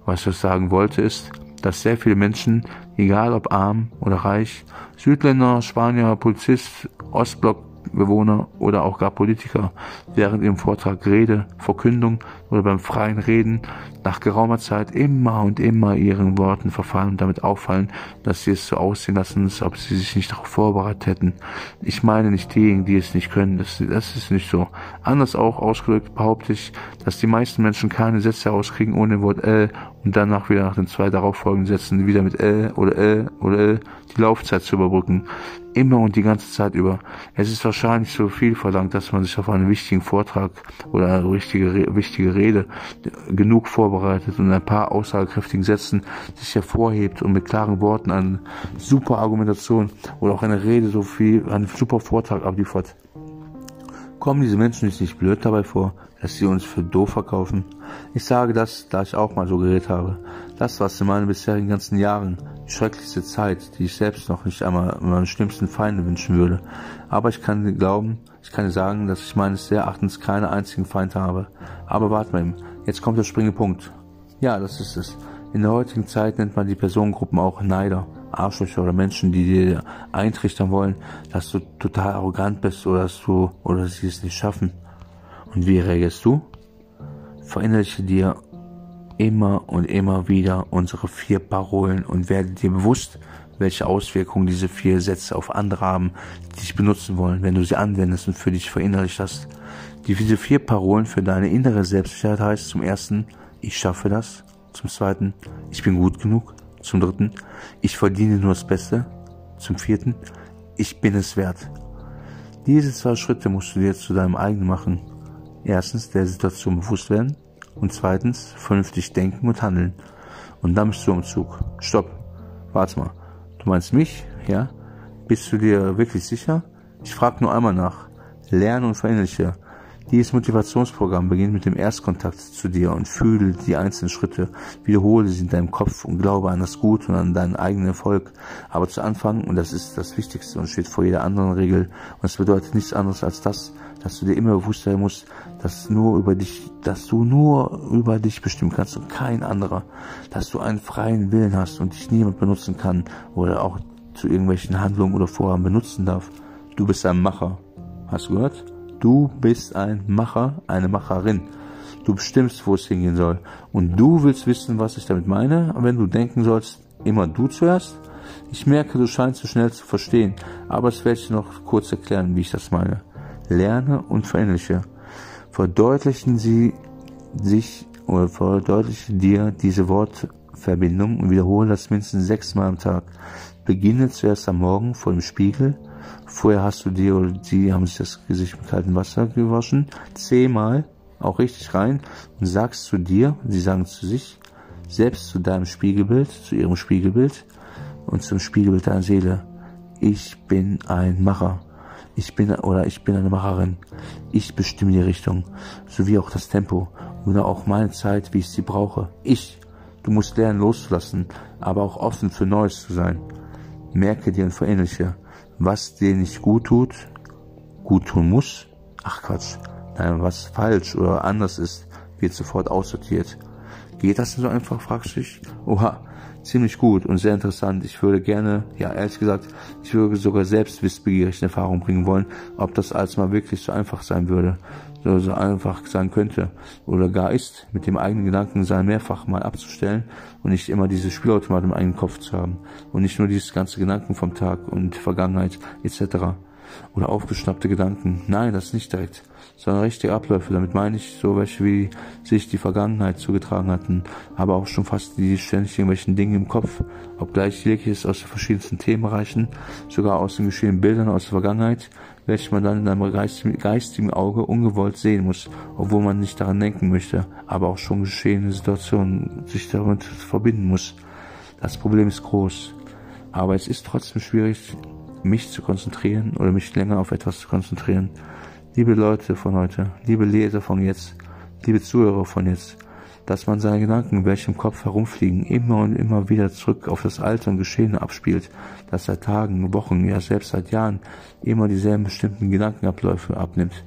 was ich sagen wollte ist, dass sehr viele Menschen, egal ob arm oder reich, Südländer, Spanier, Polizist, Ostblock, Bewohner oder auch gar Politiker während ihrem Vortrag, Rede, Verkündung oder beim freien Reden nach geraumer Zeit immer und immer ihren Worten verfallen und damit auffallen, dass sie es so aussehen lassen, als ob sie sich nicht darauf vorbereitet hätten. Ich meine nicht diejenigen, die es nicht können, das, das ist nicht so. Anders auch ausgedrückt behaupte ich, dass die meisten Menschen keine Sätze herauskriegen ohne Wort L und danach wieder nach den zwei darauffolgenden Sätzen wieder mit L oder L oder L die Laufzeit zu überbrücken. Immer und die ganze Zeit über. Es ist wahrscheinlich so viel verlangt, dass man sich auf einen wichtigen Vortrag oder eine richtige, wichtige Rede genug vorbereitet und ein paar aussagekräftigen Sätzen sich hervorhebt und mit klaren Worten eine super Argumentation oder auch eine Rede so viel, einen super Vortrag abliefert. Kommen diese Menschen nicht blöd dabei vor, dass sie uns für doof verkaufen? Ich sage das, da ich auch mal so geredet habe. Das, was in meinen bisherigen ganzen Jahren die schrecklichste Zeit, die ich selbst noch nicht einmal meinen schlimmsten Feinden wünschen würde. Aber ich kann glauben, ich kann dir sagen, dass ich meines Erachtens keine einzigen Feinde habe. Aber warte mal, jetzt kommt der springende Punkt. Ja, das ist es. In der heutigen Zeit nennt man die Personengruppen auch Neider. Arschlöcher oder Menschen, die dir eintrichtern wollen, dass du total arrogant bist oder dass du oder sie es nicht schaffen. Und wie reagierst du? Verinnerliche dir immer und immer wieder unsere vier Parolen und werde dir bewusst, welche Auswirkungen diese vier Sätze auf andere haben, die dich benutzen wollen, wenn du sie anwendest und für dich verinnerlicht hast. Diese vier Parolen für deine innere Selbstsicherheit heißt zum ersten, ich schaffe das. Zum zweiten, ich bin gut genug. Zum dritten, ich verdiene nur das Beste. Zum vierten, ich bin es wert. Diese zwei Schritte musst du dir zu deinem eigenen machen. Erstens, der Situation bewusst werden. Und zweitens, vernünftig denken und handeln. Und dann bist du im Zug. Stopp. Warte mal. Du meinst mich? Ja? Bist du dir wirklich sicher? Ich frage nur einmal nach. Lerne und verinnerliche. Dieses Motivationsprogramm beginnt mit dem Erstkontakt zu dir und fühle die einzelnen Schritte, wiederhole sie in deinem Kopf und glaube an das Gute und an deinen eigenen Erfolg. Aber zu Anfang, und das ist das Wichtigste und steht vor jeder anderen Regel, und es bedeutet nichts anderes als das, dass du dir immer bewusst sein musst, dass nur über dich, dass du nur über dich bestimmen kannst und kein anderer, dass du einen freien Willen hast und dich niemand benutzen kann oder auch zu irgendwelchen Handlungen oder Vorhaben benutzen darf. Du bist ein Macher. Hast du gehört? Du bist ein Macher, eine Macherin. Du bestimmst, wo es hingehen soll. Und du willst wissen, was ich damit meine. Und wenn du denken sollst, immer du zuerst. Ich merke, du scheinst zu schnell zu verstehen. Aber es werde ich noch kurz erklären, wie ich das meine. Lerne und verinnerliche. Verdeutlichen Sie sich oder verdeutliche dir diese Wortverbindung und wiederhole das mindestens sechsmal am Tag. Beginne zuerst am Morgen vor dem Spiegel Vorher hast du dir oder die haben sich das Gesicht mit kaltem Wasser gewaschen. Zehnmal, auch richtig rein und sagst zu dir, sie sagen zu sich, selbst zu deinem Spiegelbild, zu ihrem Spiegelbild und zum Spiegelbild deiner Seele. Ich bin ein Macher. Ich bin oder ich bin eine Macherin. Ich bestimme die Richtung, sowie auch das Tempo oder auch meine Zeit, wie ich sie brauche. Ich. Du musst lernen loszulassen, aber auch offen für Neues zu sein. Merke dir und verinnerliche was dir nicht gut tut, gut tun muss. Ach Quatsch. Nein, was falsch oder anders ist, wird sofort aussortiert. Geht das so einfach, fragst du dich? Oha, ziemlich gut und sehr interessant. Ich würde gerne, ja ehrlich gesagt, ich würde sogar selbst wissbegierig in Erfahrung bringen wollen, ob das alles mal wirklich so einfach sein würde so, so einfach sein könnte oder gar ist, mit dem eigenen Gedanken sein mehrfach mal abzustellen und nicht immer diese Spielautomat im eigenen Kopf zu haben und nicht nur dieses ganze Gedanken vom Tag und Vergangenheit etc. oder aufgeschnappte Gedanken. Nein, das nicht direkt, sondern richtige Abläufe. Damit meine ich so welche, wie sich die Vergangenheit zugetragen hatten, aber auch schon fast die ständig irgendwelchen Dinge im Kopf, obgleich jegliches aus den verschiedensten Themenbereichen, sogar aus den geschehenen Bildern aus der Vergangenheit, welche man dann in einem geistigen Auge ungewollt sehen muss, obwohl man nicht daran denken möchte, aber auch schon geschehene Situationen sich damit verbinden muss. Das Problem ist groß, aber es ist trotzdem schwierig, mich zu konzentrieren oder mich länger auf etwas zu konzentrieren. Liebe Leute von heute, liebe Leser von jetzt, liebe Zuhörer von jetzt, dass man seine Gedanken, welche im Kopf herumfliegen, immer und immer wieder zurück auf das Alte und Geschehene abspielt, das seit Tagen, Wochen, ja selbst seit Jahren immer dieselben bestimmten Gedankenabläufe abnimmt.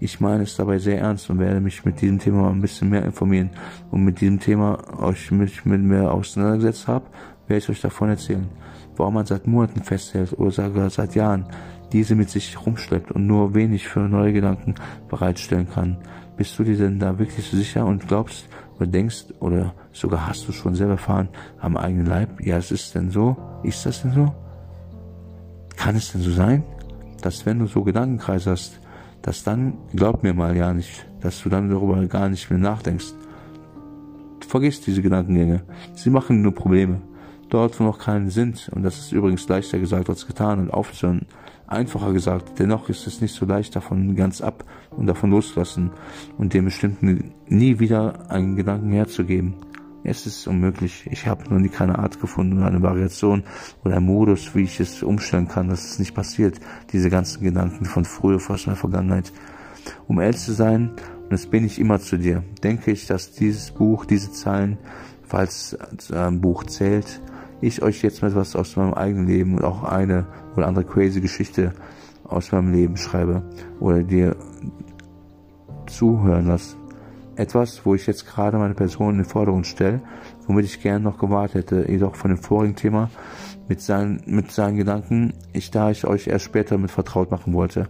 Ich meine es dabei sehr ernst und werde mich mit diesem Thema ein bisschen mehr informieren und mit diesem Thema euch mit, mit mir auseinandergesetzt habe, werde ich euch davon erzählen, warum man seit Monaten festhält oder sogar seit Jahren diese mit sich rumschleppt und nur wenig für neue Gedanken bereitstellen kann. Bist du dir denn da wirklich so sicher und glaubst, oder denkst oder sogar hast du schon selber erfahren am eigenen Leib, ja, es ist denn so, ist das denn so? Kann es denn so sein, dass wenn du so Gedankenkreise hast, dass dann, glaub mir mal ja nicht, dass du dann darüber gar nicht mehr nachdenkst. Vergiss diese Gedankengänge. Sie machen nur Probleme. Dort, wo noch keine sind, und das ist übrigens leichter gesagt als getan und aufzuhören, einfacher gesagt, dennoch ist es nicht so leicht davon ganz ab und davon loszulassen und dem bestimmten nie wieder einen Gedanken herzugeben. Es ist unmöglich. Ich habe noch nie keine Art gefunden oder eine Variation oder einen Modus, wie ich es umstellen kann, dass es nicht passiert. Diese ganzen Gedanken von früher, aus meiner Vergangenheit. Um ehrlich zu sein, und das bin ich immer zu dir, denke ich, dass dieses Buch, diese Zeilen, falls ein Buch zählt, ich euch jetzt mal etwas aus meinem eigenen Leben und auch eine oder andere crazy Geschichte aus meinem Leben schreibe oder dir zuhören lasse. Etwas, wo ich jetzt gerade meine Person in den Vordergrund stelle, womit ich gern noch gewartet hätte, jedoch von dem vorigen Thema mit seinen, mit seinen Gedanken, ich da ich euch erst später mit vertraut machen wollte.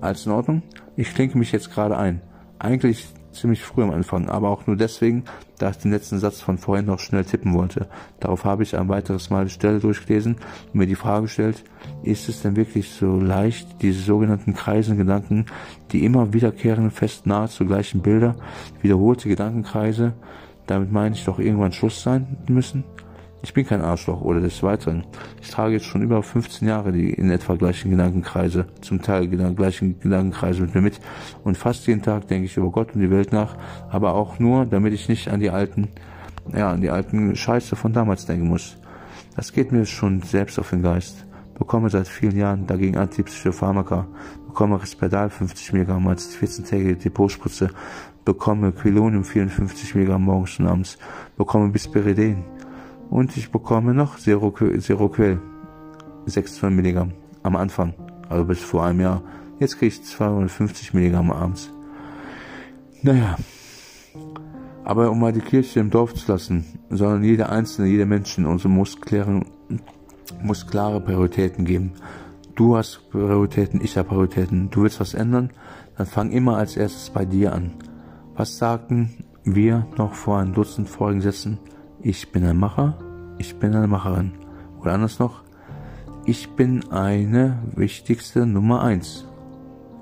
Alles in Ordnung? Ich klinke mich jetzt gerade ein. Eigentlich ziemlich früh am Anfang, aber auch nur deswegen, da ich den letzten Satz von vorhin noch schnell tippen wollte. Darauf habe ich ein weiteres Mal die Stelle durchgelesen und mir die Frage gestellt, ist es denn wirklich so leicht, diese sogenannten kreisenden Gedanken, die immer wiederkehrenden, fest nahezu gleichen Bilder, wiederholte Gedankenkreise, damit meine ich doch irgendwann Schluss sein müssen? Ich bin kein Arschloch oder des Weiteren. Ich trage jetzt schon über 15 Jahre die in etwa gleichen Gedankenkreise, zum Teil gleichen Gedankenkreise mit mir mit. Und fast jeden Tag denke ich über Gott und die Welt nach, aber auch nur, damit ich nicht an die alten, ja, an die alten Scheiße von damals denken muss. Das geht mir schon selbst auf den Geist. Bekomme seit vielen Jahren dagegen antipsische Pharmaka, bekomme Risperdal 50 Milligramm als 14-tägige Depotspritze, bekomme Quilonium 54 Milligramm morgens und abends, bekomme Bisperiden, und ich bekomme noch Seroquel, 600 Milligramm am Anfang, also bis vor einem Jahr. Jetzt kriege ich 250 Milligramm abends. Naja, aber um mal die Kirche im Dorf zu lassen, sondern jeder Einzelne, jeder Mensch in unserem muss, klären, muss klare Prioritäten geben. Du hast Prioritäten, ich habe Prioritäten. Du willst was ändern, dann fang immer als erstes bei dir an. Was sagten wir noch vor ein Dutzend Folgen Sätzen? Ich bin ein Macher, ich bin eine Macherin. Oder anders noch, ich bin eine wichtigste Nummer eins.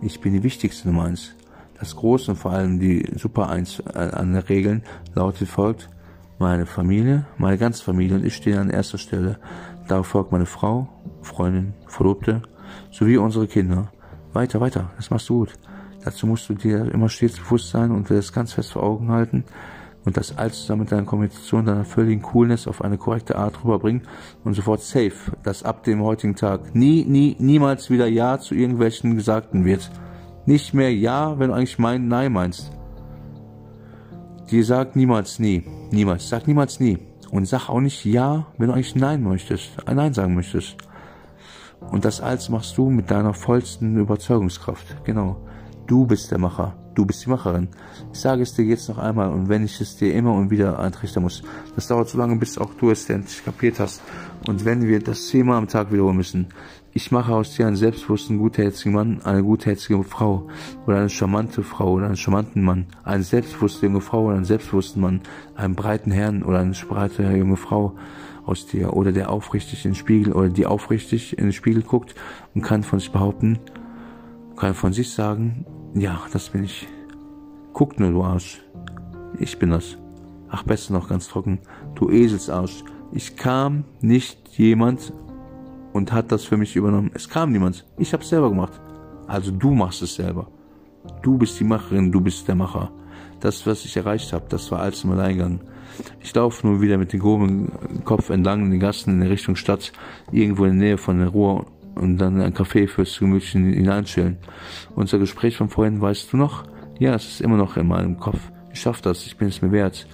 Ich bin die wichtigste Nummer eins. Das Große und vor allem die Super eins äh, an den Regeln lautet folgt, meine Familie, meine ganze Familie und ich stehen an erster Stelle. Darauf folgt meine Frau, Freundin, Verlobte, sowie unsere Kinder. Weiter, weiter, das machst du gut. Dazu musst du dir immer stets bewusst sein und das ganz fest vor Augen halten, und das alles zusammen mit deiner Kommunikation, deiner völligen Coolness auf eine korrekte Art rüberbringen und sofort safe, dass ab dem heutigen Tag nie, nie, niemals wieder Ja zu irgendwelchen Gesagten wird. Nicht mehr Ja, wenn du eigentlich mein Nein meinst. Dir sagt niemals nie. Niemals. Sag niemals nie. Und sag auch nicht Ja, wenn du eigentlich Nein möchtest. Ein Nein sagen möchtest. Und das alles machst du mit deiner vollsten Überzeugungskraft. Genau. Du bist der Macher. Du bist die Macherin. Ich sage es dir jetzt noch einmal und wenn ich es dir immer und wieder eintrichtern muss, das dauert so lange, bis auch du es endlich kapiert hast. Und wenn wir das zehnmal am Tag wiederholen müssen, ich mache aus dir einen selbstbewussten, gutherzigen Mann, eine gutherzige Frau oder eine charmante Frau oder einen charmanten Mann, eine selbstbewusste junge Frau oder einen selbstbewussten Mann, einen breiten Herrn oder eine breite junge Frau aus dir oder der aufrichtig in den Spiegel oder die aufrichtig in den Spiegel guckt und kann von sich behaupten, kann von sich sagen, ja, das bin ich. Guck nur, du Arsch. Ich bin das. Ach, besser noch ganz trocken. Du Eselsarsch. Ich kam nicht jemand und hat das für mich übernommen. Es kam niemand. Ich hab's selber gemacht. Also du machst es selber. Du bist die Macherin, du bist der Macher. Das, was ich erreicht habe, das war alles im Alleingang. Ich laufe nur wieder mit dem groben Kopf entlang in den Gassen in Richtung Stadt, irgendwo in der Nähe von der Ruhr und dann ein Kaffee fürs Gemütchen hineinstellen. Unser Gespräch von vorhin, weißt du noch? Ja, es ist immer noch in meinem Kopf. Ich schaff das, ich bin es mir wert.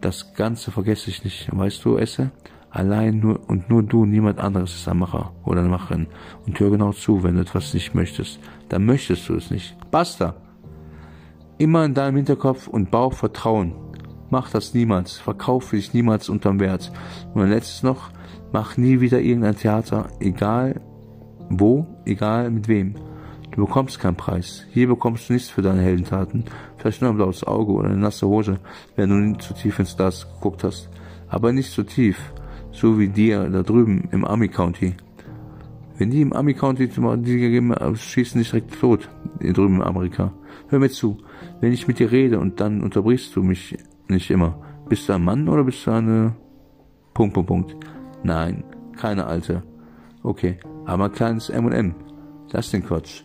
Das Ganze vergesse ich nicht. Weißt du, Esse? Allein nur und nur du, niemand anderes ist ein Macher oder eine Macherin. Und hör genau zu, wenn du etwas nicht möchtest. Dann möchtest du es nicht. Basta! Immer in deinem Hinterkopf und Bauch Vertrauen. Mach das niemals. Verkaufe dich niemals unterm Wert. Und letztes noch, Mach nie wieder irgendein Theater, egal wo, egal mit wem. Du bekommst keinen Preis. Hier bekommst du nichts für deine Heldentaten. Vielleicht nur ein blaues Auge oder eine nasse Hose, wenn du nicht zu tief ins Glas geguckt hast. Aber nicht zu tief. So wie dir da drüben im Army County. Wenn die im Army County die gegeben schießen dich direkt tot. Hier drüben in Amerika. Hör mir zu. Wenn ich mit dir rede und dann unterbrichst du mich nicht immer. Bist du ein Mann oder bist du eine Punkt, Punkt, Punkt. Nein, keine alte. Okay, aber ein kleines M&M. Lass den Quatsch.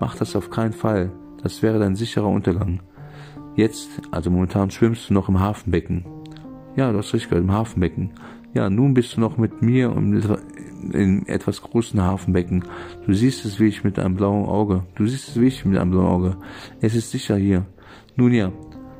Mach das auf keinen Fall. Das wäre dein sicherer Untergang. Jetzt, also momentan schwimmst du noch im Hafenbecken. Ja, du hast richtig gehört, im Hafenbecken. Ja, nun bist du noch mit mir in etwas großen Hafenbecken. Du siehst es wie ich mit einem blauen Auge. Du siehst es wie ich mit einem blauen Auge. Es ist sicher hier. Nun ja,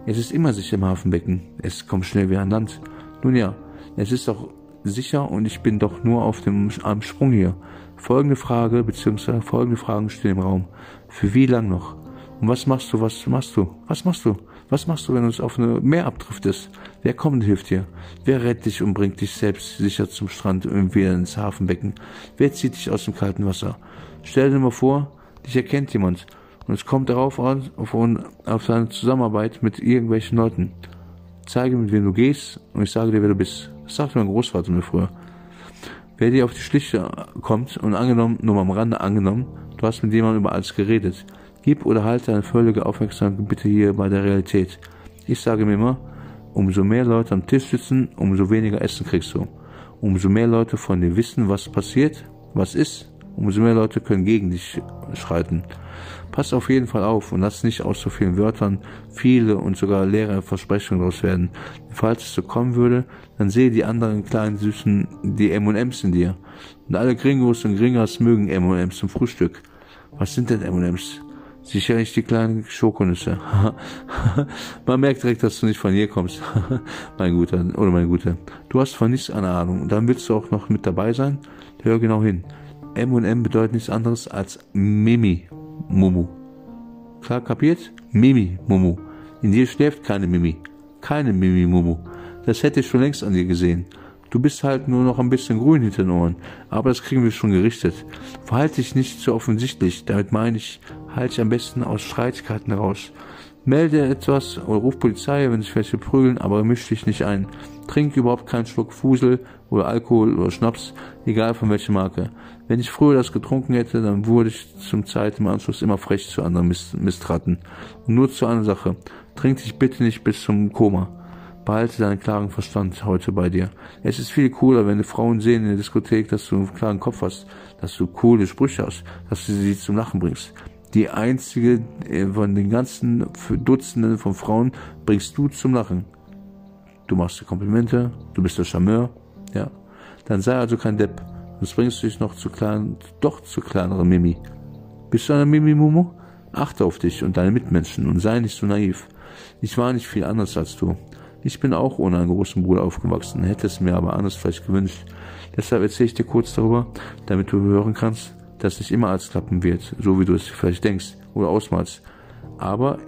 es ist immer sicher im Hafenbecken. Es kommt schnell wie an Land. Nun ja, es ist auch sicher und ich bin doch nur auf dem am Sprung hier. Folgende Frage bzw. folgende Fragen stehen im Raum. Für wie lang noch? Und was machst du, was machst du? Was machst du? Was machst du, wenn du es auf eine Meer abdriftest? Wer kommt und hilft dir? Wer rettet dich und bringt dich selbst sicher zum Strand und wieder ins Hafenbecken? Wer zieht dich aus dem kalten Wasser? Stell dir mal vor, dich erkennt jemand Und es kommt darauf an, auf, auf seine Zusammenarbeit mit irgendwelchen Leuten. Zeige, mit wem du gehst und ich sage dir, wer du bist. Das sagte mein Großvater mir früher. Wer dir auf die Schliche kommt und angenommen, nur am Rande angenommen, du hast mit jemandem über alles geredet. Gib oder halte eine völlige Aufmerksamkeit bitte hier bei der Realität. Ich sage mir immer, umso mehr Leute am Tisch sitzen, umso weniger Essen kriegst du. Umso mehr Leute von dir wissen, was passiert, was ist, umso mehr Leute können gegen dich schreiten. Pass auf jeden Fall auf und lass nicht aus so vielen Wörtern viele und sogar leere Versprechungen daraus werden. Falls es so kommen würde, dann sehe die anderen kleinen Süßen die M&M's in dir. Und alle Gringos und Gringers mögen M&M's zum Frühstück. Was sind denn M&M's? Sicherlich die kleinen Schokonüsse. Man merkt direkt, dass du nicht von hier kommst. mein Guter, oder mein Guter. Du hast von nichts eine Ahnung. Und dann willst du auch noch mit dabei sein? Hör genau hin. M&M bedeutet nichts anderes als Mimi Mumu. Klar kapiert? Mimi Mumu. In dir schläft keine Mimi. Keine Mimi Mumu. Das hätte ich schon längst an dir gesehen. Du bist halt nur noch ein bisschen grün hinter den Ohren, aber das kriegen wir schon gerichtet. Verhalte dich nicht so offensichtlich, damit meine ich, halte dich am besten aus Streitigkeiten raus. Melde etwas oder ruf Polizei, wenn sich welche prügeln, aber misch dich nicht ein. Trink überhaupt keinen Schluck Fusel oder Alkohol oder Schnaps, egal von welcher Marke. Wenn ich früher das getrunken hätte, dann wurde ich zum Zeit im Anschluss immer frech zu anderen Mistraten. Und nur zu einer Sache. Trink dich bitte nicht bis zum Koma. Behalte deinen klaren Verstand heute bei dir. Es ist viel cooler, wenn die Frauen sehen in der Diskothek, dass du einen klaren Kopf hast, dass du coole Sprüche hast, dass du sie zum Lachen bringst die einzige äh, von den ganzen Dutzenden von Frauen bringst du zum Lachen. Du machst dir Komplimente, du bist der Charmeur, ja. Dann sei also kein Depp. Sonst bringst du dich noch zu kleinen, doch zu kleineren Mimi. Bist du eine Mimi Mumu? Achte auf dich und deine Mitmenschen und sei nicht so naiv. Ich war nicht viel anders als du. Ich bin auch ohne einen großen Bruder aufgewachsen, hätte es mir aber anders vielleicht gewünscht. Deshalb erzähle ich dir kurz darüber, damit du hören kannst, dass nicht immer alles klappen wird, so wie du es vielleicht denkst oder ausmalst. Aber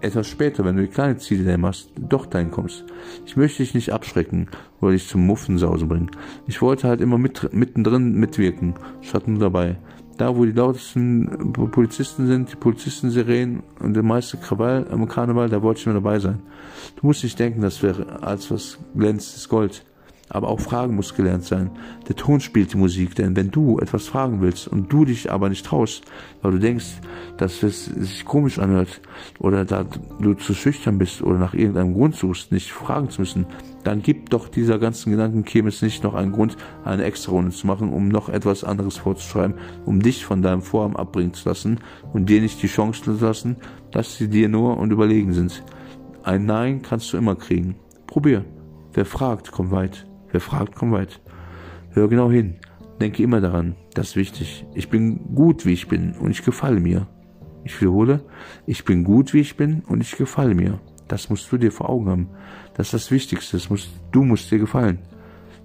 etwas später, wenn du die kleinen Ziele machst, doch dahin kommst. Ich möchte dich nicht abschrecken oder dich zum Muffensause bringen. Ich wollte halt immer mit, mittendrin mitwirken, statt nur dabei. Da, wo die lautesten Polizisten sind, die Polizisten-Sirenen und der meiste Krawall am Karneval, da wollte ich nur dabei sein. Du musst nicht denken, das wäre als was glänzendes Gold. Aber auch Fragen muss gelernt sein. Der Ton spielt die Musik, denn wenn du etwas fragen willst und du dich aber nicht traust, weil du denkst, dass es sich komisch anhört oder da du zu schüchtern bist oder nach irgendeinem Grund suchst, nicht fragen zu müssen, dann gibt doch dieser ganzen Gedankenchemis nicht noch einen Grund, eine extra Runde zu machen, um noch etwas anderes vorzuschreiben, um dich von deinem Vorhaben abbringen zu lassen und dir nicht die Chance zu lassen, dass sie dir nur und überlegen sind. Ein Nein kannst du immer kriegen. Probier. Wer fragt, kommt weit. Wer fragt, kommt weit. Hör genau hin. Denke immer daran. Das ist wichtig. Ich bin gut, wie ich bin und ich gefalle mir. Ich wiederhole, ich bin gut, wie ich bin und ich gefalle mir. Das musst du dir vor Augen haben. Das ist das Wichtigste. Das musst, du musst dir gefallen.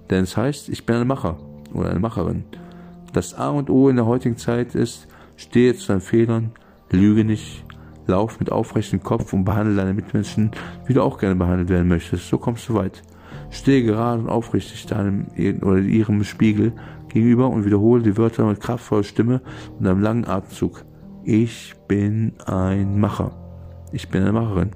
Denn es heißt, ich bin ein Macher oder eine Macherin. Das A und O in der heutigen Zeit ist, stehe zu deinen Fehlern, lüge nicht, lauf mit aufrechtem Kopf und behandle deine Mitmenschen, wie du auch gerne behandelt werden möchtest. So kommst du weit. Stehe gerade und aufrichtig deinem oder ihrem Spiegel gegenüber und wiederhole die Wörter mit kraftvoller Stimme und einem langen Atemzug. Ich bin ein Macher. Ich bin eine Macherin.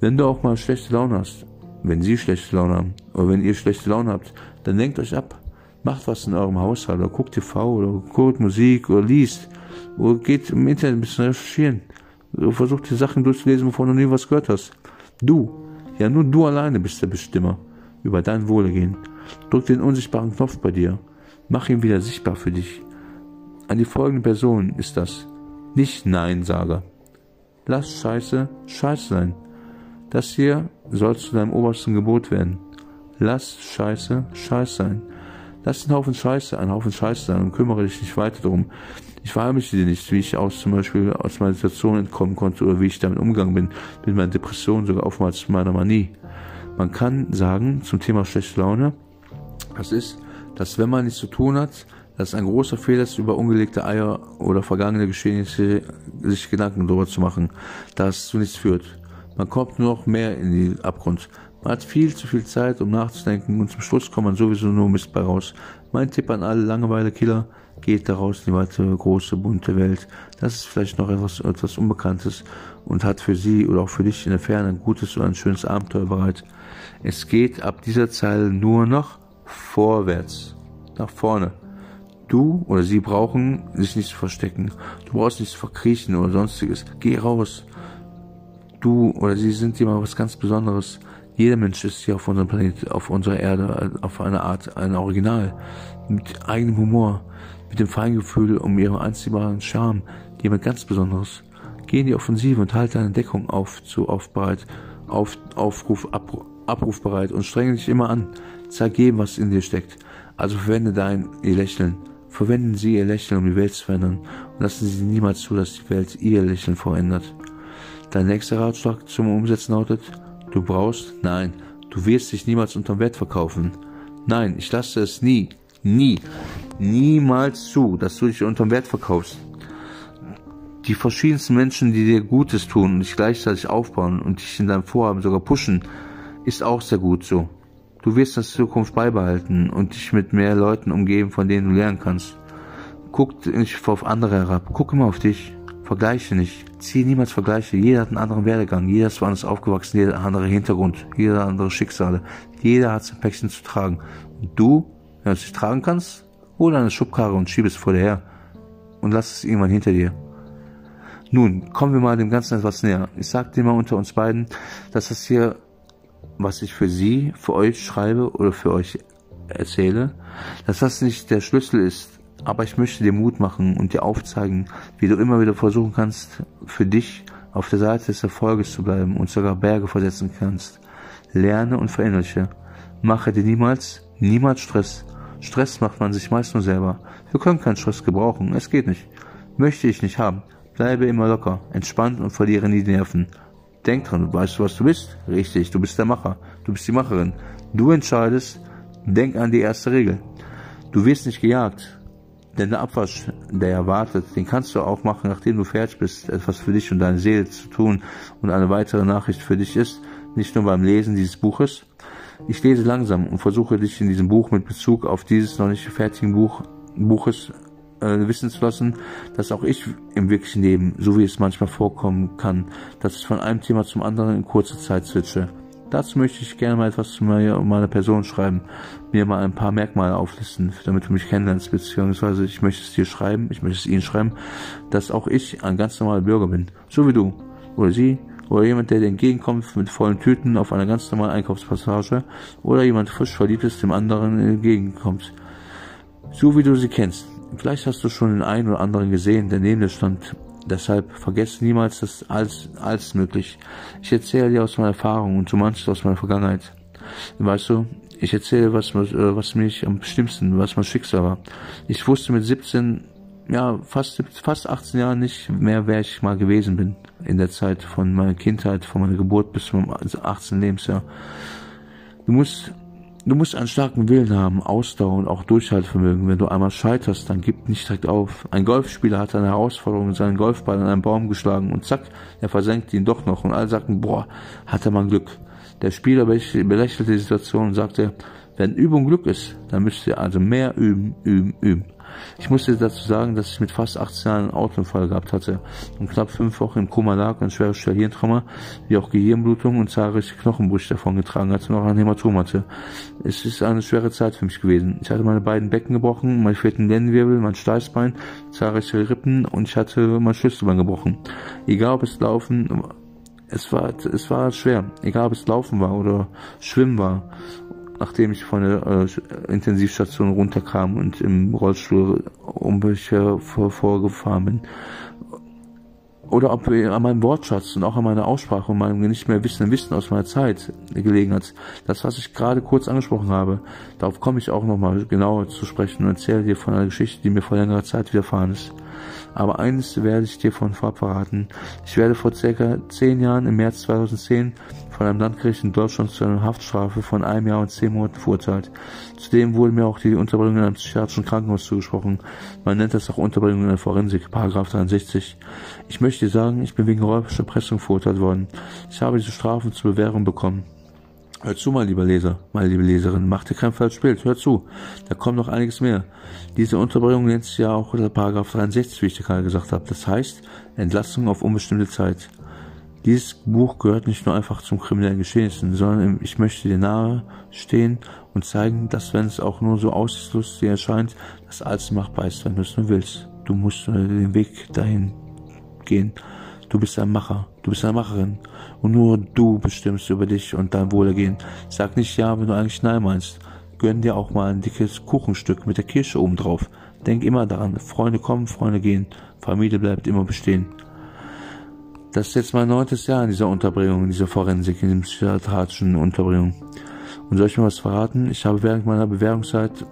Wenn du auch mal schlechte Laune hast, wenn sie schlechte Laune haben oder wenn ihr schlechte Laune habt, dann lenkt euch ab. Macht was in eurem Haushalt oder guckt TV oder guckt Musik oder liest oder geht im Internet ein bisschen recherchieren. Versucht die Sachen durchzulesen, wovon du nie was gehört hast. Du, ja nur du alleine bist der Bestimmer über dein Wohlergehen. Drück den unsichtbaren Knopf bei dir. Mach ihn wieder sichtbar für dich. An die folgende Person ist das. Nicht Nein-Sager. Lass Scheiße Scheiße sein. Das hier soll zu deinem obersten Gebot werden. Lass Scheiße Scheiße sein. Lass den Haufen Scheiße ein Haufen Scheiße sein und kümmere dich nicht weiter darum. Ich verheimliche dir nicht, wie ich aus zum Beispiel aus meiner Situation entkommen konnte oder wie ich damit umgegangen bin, mit meiner Depression, sogar oftmals meiner Manie. Man kann sagen zum Thema schlechte Laune, das ist, dass wenn man nichts zu tun hat, dass ein großer Fehler ist, über ungelegte Eier oder vergangene Geschehnisse sich Gedanken darüber zu machen, dass es zu nichts führt. Man kommt nur noch mehr in den Abgrund. Man hat viel zu viel Zeit, um nachzudenken und zum Schluss kommt man sowieso nur Mist bei raus. Mein Tipp an alle Langeweile-Killer, geht daraus in die weite, große, bunte Welt. Das ist vielleicht noch etwas, etwas Unbekanntes und hat für Sie oder auch für dich in der Ferne ein gutes oder ein schönes Abenteuer bereit. Es geht ab dieser Zeile nur noch vorwärts, nach vorne. Du oder sie brauchen sich nicht zu verstecken. Du brauchst nicht zu verkriechen oder sonstiges. Geh raus. Du oder sie sind mal was ganz Besonderes. Jeder Mensch ist hier auf unserem Planeten, auf unserer Erde, auf eine Art, ein Original. Mit eigenem Humor, mit dem Feingefühl um ihren einziehbaren Charme. Jemand ganz Besonderes. Geh in die Offensive und halte deine Deckung auf, zu aufbereit, auf, Aufruf, Abruf, abrufbereit und strenge dich immer an. Zeig jedem, was in dir steckt. Also verwende dein ihr Lächeln. Verwenden Sie Ihr Lächeln, um die Welt zu verändern und lassen Sie niemals zu, dass die Welt Ihr Lächeln verändert. Dein nächster Ratschlag zum Umsetzen lautet, du brauchst, nein, du wirst dich niemals unterm Wert verkaufen. Nein, ich lasse es nie, nie, niemals zu, dass du dich unterm Wert verkaufst. Die verschiedensten Menschen, die dir Gutes tun und dich gleichzeitig aufbauen und dich in deinem Vorhaben sogar pushen, ist auch sehr gut so. Du wirst das Zukunft beibehalten und dich mit mehr Leuten umgeben, von denen du lernen kannst. Guck nicht auf andere herab, guck immer auf dich. Vergleiche nicht. Ziehe niemals Vergleiche. Jeder hat einen anderen Werdegang. Jeder ist woanders aufgewachsen. Jeder hat einen anderen Hintergrund. Jeder hat andere Schicksale. Jeder hat sein Päckchen zu tragen. Und du, wenn du es nicht tragen kannst, hol deine Schubkarre und schieb es vor dir her. Und lass es irgendwann hinter dir. Nun, kommen wir mal dem Ganzen etwas näher. Ich sag dir mal unter uns beiden, dass das hier was ich für Sie, für euch schreibe oder für euch erzähle, dass das nicht der Schlüssel ist, aber ich möchte dir Mut machen und dir aufzeigen, wie du immer wieder versuchen kannst, für dich auf der Seite des Erfolges zu bleiben und sogar Berge versetzen kannst. Lerne und verinnerliche. Mache dir niemals, niemals Stress. Stress macht man sich meist nur selber. Wir können keinen Stress gebrauchen, es geht nicht. Möchte ich nicht haben. Bleibe immer locker, entspannt und verliere nie die Nerven. Denk dran, weißt du, was du bist? Richtig, du bist der Macher. Du bist die Macherin. Du entscheidest. Denk an die erste Regel. Du wirst nicht gejagt. Denn der Abwasch, der erwartet, den kannst du auch machen, nachdem du fertig bist, etwas für dich und deine Seele zu tun und eine weitere Nachricht für dich ist, nicht nur beim Lesen dieses Buches. Ich lese langsam und versuche dich in diesem Buch mit Bezug auf dieses noch nicht fertigen Buch, Buches äh, wissen zu lassen, dass auch ich im wirklichen Leben, so wie es manchmal vorkommen kann, dass ich von einem Thema zum anderen in kurzer Zeit switche. Dazu möchte ich gerne mal etwas zu meiner, meiner Person schreiben, mir mal ein paar Merkmale auflisten, damit du mich kennenlernst, beziehungsweise ich möchte es dir schreiben, ich möchte es Ihnen schreiben, dass auch ich ein ganz normaler Bürger bin, so wie du oder sie oder jemand, der dir entgegenkommt mit vollen Tüten auf einer ganz normalen Einkaufspassage oder jemand frisch verliebt ist, dem anderen entgegenkommt, so wie du sie kennst. Vielleicht hast du schon den einen oder anderen gesehen, der neben dir stand. Deshalb vergesse niemals, dass alles, alles möglich. Ich erzähle dir aus meiner Erfahrung und so manches aus meiner Vergangenheit. Weißt du, ich erzähle, was, äh, was mich am bestimmsten, was mein Schicksal war. Ich wusste mit 17, ja, fast, fast 18 Jahren nicht mehr, wer ich mal gewesen bin. In der Zeit von meiner Kindheit, von meiner Geburt bis zum 18. Lebensjahr. Du musst Du musst einen starken Willen haben, Ausdauer und auch Durchhaltevermögen. Wenn du einmal scheiterst, dann gib nicht direkt auf. Ein Golfspieler hat eine Herausforderung mit seinem Golfball an einen Baum geschlagen und zack, er versenkt ihn doch noch und alle sagten, boah, hat er mal Glück. Der Spieler belächelte die Situation und sagte, wenn Übung Glück ist, dann müsst ihr also mehr üben, üben, üben. Ich musste dazu sagen, dass ich mit fast 18 Jahren einen Autounfall gehabt hatte und knapp fünf Wochen im Koma lag, ein schweres Hirntrauma, wie auch Gehirnblutung und zahlreiche Knochenbrüche davon getragen hatte und auch ein Hämatom hatte. Es ist eine schwere Zeit für mich gewesen. Ich hatte meine beiden Becken gebrochen, mein vierten Lendenwirbel, mein Steißbein, zahlreiche Rippen und ich hatte mein Schlüsselbein gebrochen. Egal ob es laufen, es war, es war schwer. Egal ob es Laufen war oder Schwimmen war nachdem ich von der äh, Intensivstation runterkam und im Rollstuhl um mich vor, vorgefahren bin. Oder ob an meinem Wortschatz und auch an meiner Aussprache und meinem nicht mehr Wissen, Wissen aus meiner Zeit gelegen hat. Das, was ich gerade kurz angesprochen habe, darauf komme ich auch nochmal genauer zu sprechen und erzähle dir von einer Geschichte, die mir vor längerer Zeit widerfahren ist. Aber eines werde ich dir von vorab verraten. Ich werde vor circa zehn Jahren im März 2010 von einem Landgericht in Deutschland zu einer Haftstrafe von einem Jahr und zehn Monaten verurteilt. Zudem wurde mir auch die Unterbringung in einem psychiatrischen Krankenhaus zugesprochen. Man nennt das auch Unterbringung in der Forensik, Paragraph 63. Ich möchte sagen, ich bin wegen räuberischer Erpressung verurteilt worden. Ich habe diese Strafen zur Bewährung bekommen. Hör zu, mein lieber Leser, meine liebe Leserin, mach dir kein falsches Bild, hör zu, da kommt noch einiges mehr. Diese Unterbringung nennt sich ja auch der Paragraph 63, wie ich dir gerade gesagt habe. Das heißt, Entlassung auf unbestimmte Zeit. Dieses Buch gehört nicht nur einfach zum kriminellen Geschehnissen, sondern ich möchte dir nahe stehen und zeigen, dass wenn es auch nur so aussichtslos erscheint, dass alles machbar ist, wenn du es nur willst. Du musst den Weg dahin gehen. Du bist ein Macher, du bist eine Macherin und nur du bestimmst über dich und dein Wohlergehen. Sag nicht ja, wenn du eigentlich nein meinst. Gönn dir auch mal ein dickes Kuchenstück mit der Kirsche oben drauf. Denk immer daran, Freunde kommen, Freunde gehen, Familie bleibt immer bestehen. Das ist jetzt mein neuntes Jahr in dieser Unterbringung, in dieser Forensik, in der psychiatrischen Unterbringung. Und soll ich mir was verraten? Ich habe während meiner Bewährungszeit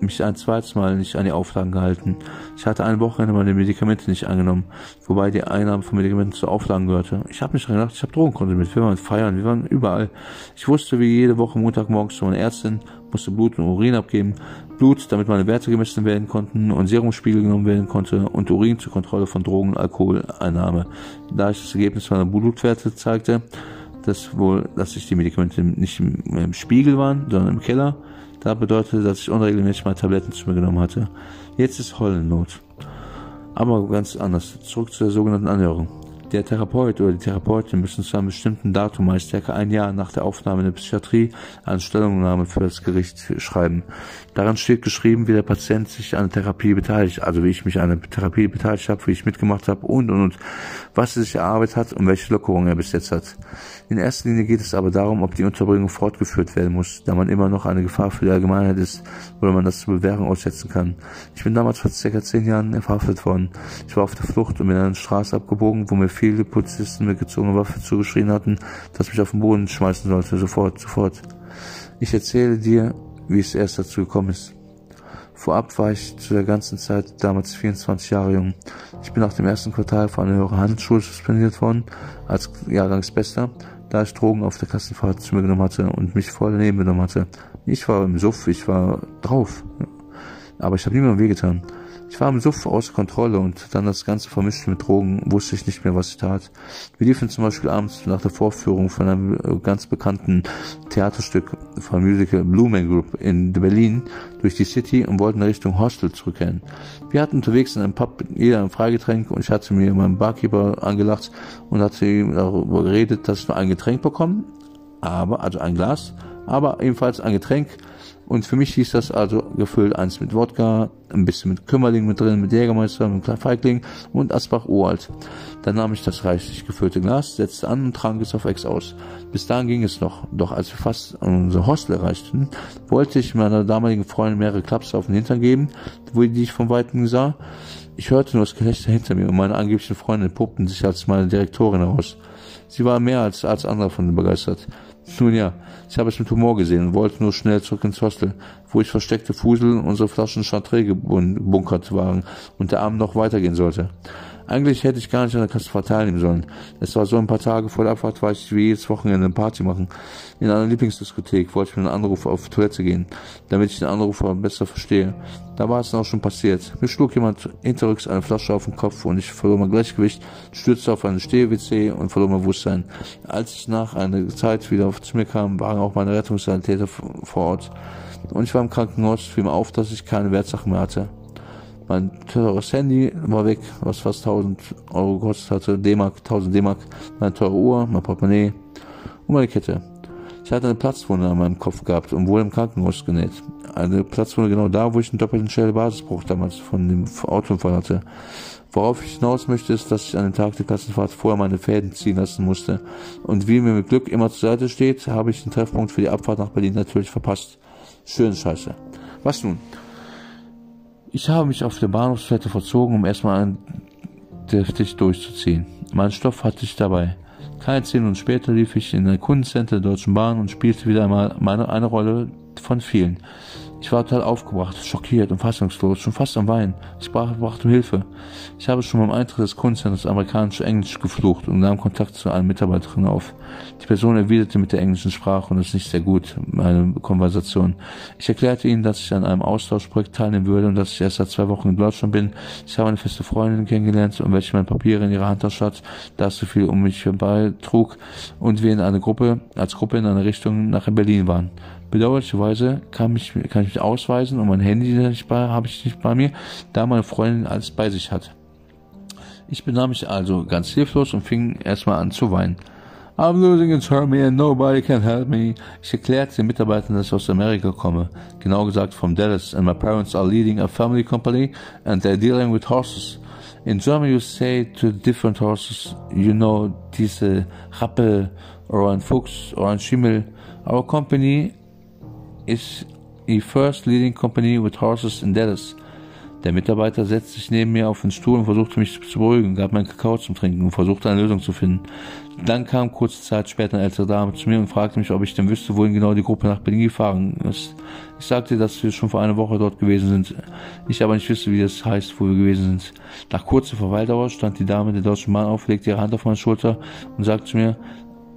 mich ein zweites Mal nicht an die Auflagen gehalten. Ich hatte eine Wochenende meine Medikamente nicht angenommen, wobei die Einnahme von Medikamenten zu Auflagen gehörte. Ich habe nicht dran gedacht, ich habe Drogen konsumiert. Wir waren feiern, wir waren überall. Ich wusste, wie jede Woche Montagmorgens zu meiner Ärztin, musste Blut und Urin abgeben. Blut, damit meine Werte gemessen werden konnten und Serumspiegel genommen werden konnte und Urin zur Kontrolle von Drogen, Alkoholeinnahme. Da ich das Ergebnis meiner Blutwerte zeigte, dass wohl, dass sich die Medikamente nicht im, im Spiegel waren, sondern im Keller, da bedeutete, dass ich unregelmäßig meine Tabletten zu mir genommen hatte. Jetzt ist Heulennot. Aber ganz anders. Zurück zur sogenannten Anhörung. Der Therapeut oder die Therapeutin müssen zu einem bestimmten Datum, meist circa ein Jahr nach der Aufnahme in der Psychiatrie, eine Stellungnahme für das Gericht schreiben. Daran steht geschrieben, wie der Patient sich an der Therapie beteiligt, also wie ich mich an der Therapie beteiligt habe, wie ich mitgemacht habe und und und, was er sich erarbeitet hat und welche Lockerungen er bis jetzt hat. In erster Linie geht es aber darum, ob die Unterbringung fortgeführt werden muss, da man immer noch eine Gefahr für die Allgemeinheit ist oder man das zur Bewährung aussetzen kann. Ich bin damals vor circa zehn Jahren verhaftet worden. Ich war auf der Flucht und bin an eine Straße abgebogen, wo mir viele Polizisten mit gezogener Waffe zugeschrien hatten, dass mich auf den Boden schmeißen sollte. Sofort, sofort. Ich erzähle dir, wie es erst dazu gekommen ist. Vorab war ich zu der ganzen Zeit damals 24 Jahre jung. Ich bin nach dem ersten Quartal von einer höheren Handelsschule suspendiert worden, als Jahrgangsbester da ich Drogen auf der Kassenfahrt zu mir genommen hatte und mich voll daneben genommen hatte. Ich war im Suff, ich war drauf. Aber ich habe niemandem wehgetan. Ich war im Suff außer Kontrolle und dann das Ganze vermischt mit Drogen, wusste ich nicht mehr, was ich tat. Wir liefen zum Beispiel abends nach der Vorführung von einem äh, ganz bekannten Theaterstück von Musical Blue Man Group in Berlin durch die City und wollten Richtung Hostel zurückkehren. Wir hatten unterwegs in einem Pub jeder ein Freigetränk und ich hatte mir meinen Barkeeper angelacht und hatte ihm darüber geredet, dass wir ein Getränk bekommen, aber, also ein Glas, aber ebenfalls ein Getränk, und für mich hieß das also gefüllt eins mit Wodka, ein bisschen mit Kümmerling mit drin, mit Jägermeister, mit Feigling und Asbach Uralt. Dann nahm ich das reichlich gefüllte Glas, setzte an und trank es auf Ex aus. Bis dahin ging es noch, doch als wir fast unser Hostel erreichten, wollte ich meiner damaligen Freundin mehrere Klaps auf den Hintern geben, wo die ich von Weitem sah. Ich hörte nur das Gelächter hinter mir und meine angeblichen Freunde puppten sich als meine Direktorin heraus. Sie war mehr als, als andere von begeistert. Nun ja, ich habe es mit Humor gesehen und wollte nur schnell zurück ins Hostel, wo ich versteckte Fusel und unsere Flaschen Chartreux gebunkert waren und der Abend noch weitergehen sollte. Eigentlich hätte ich gar nicht an der Kasse teilnehmen sollen. Es war so ein paar Tage vor der Abfahrt, war ich wie jedes Wochenende eine Party machen. In einer Lieblingsdiskothek wollte ich mit einem Anrufer auf Toilette gehen, damit ich den Anrufer besser verstehe. Da war es dann auch schon passiert. Mir schlug jemand hinterrücks eine Flasche auf den Kopf und ich verlor mein Gleichgewicht, stürzte auf eine Steh-WC und verlor mein Bewusstsein. Als ich nach einer Zeit wieder zu mir kam, waren auch meine Rettungssanitäter vor Ort. Und ich war im Krankenhaus, fiel mir auf, dass ich keine Wertsachen mehr hatte. Mein teures Handy war weg, was fast 1000 Euro gekostet hatte. D-Mark, 1000 D-Mark. Meine teure Uhr, mein Portemonnaie und meine Kette. Ich hatte eine Platzwunde an meinem Kopf gehabt und wurde im Krankenhaus genäht. Eine Platzwunde genau da, wo ich einen doppelten Schädelbasisbruch damals von dem Autounfall hatte. Worauf ich hinaus möchte, ist, dass ich an dem Tag der Klassenfahrt vorher meine Fäden ziehen lassen musste. Und wie mir mit Glück immer zur Seite steht, habe ich den Treffpunkt für die Abfahrt nach Berlin natürlich verpasst. Schöne Scheiße. Was nun? Ich habe mich auf der Bahnhofsfläche verzogen, um erstmal deftig durchzuziehen. Mein Stoff hatte ich dabei. Keine zehn Minuten später lief ich in ein Kundencenter der Deutschen Bahn und spielte wieder einmal meine, eine Rolle von vielen. Ich war total aufgebracht, schockiert und fassungslos, schon fast am Weinen. Ich brachte um Hilfe. Ich habe schon beim Eintritt des Kundencenters amerikanisch Englisch geflucht und nahm Kontakt zu einer Mitarbeiterin auf. Die Person erwiderte mit der englischen Sprache und es ist nicht sehr gut, meine Konversation. Ich erklärte ihnen, dass ich an einem Austauschprojekt teilnehmen würde und dass ich erst seit zwei Wochen in Deutschland bin. Ich habe eine feste Freundin kennengelernt und welche meine Papiere in ihrer Handtasche hat, da es so viel um mich vorbei trug und wir in eine Gruppe, als Gruppe in eine Richtung nach Berlin waren. Bedauerlicherweise kann ich, kann ich mich ausweisen und mein Handy habe ich nicht bei mir, da meine Freundin alles bei sich hat. Ich benahm mich also ganz hilflos und fing erstmal an zu weinen. I'm losing its me and nobody can help me. Ich erklärte den Mitarbeitern, dass ich aus Amerika komme. Genau gesagt from Dallas and my parents are leading a family company and they're dealing with horses. In German you say to different horses, you know, diese Rappe or ein Fuchs or ein Schimmel. Our company is the first leading company with horses in Dallas. Der Mitarbeiter setzte sich neben mir auf den Stuhl und versuchte mich zu beruhigen, gab mir einen Kakao zum Trinken und versuchte eine Lösung zu finden. Dann kam kurze Zeit später eine ältere Dame zu mir und fragte mich, ob ich denn wüsste, wohin genau die Gruppe nach Berlin gefahren ist. Ich sagte, dass wir schon vor einer Woche dort gewesen sind. Ich aber nicht wüsste, wie das heißt, wo wir gewesen sind. Nach kurzer Verweildauer stand die Dame der deutschen Bahn auf, legte ihre Hand auf meine Schulter und sagte zu mir,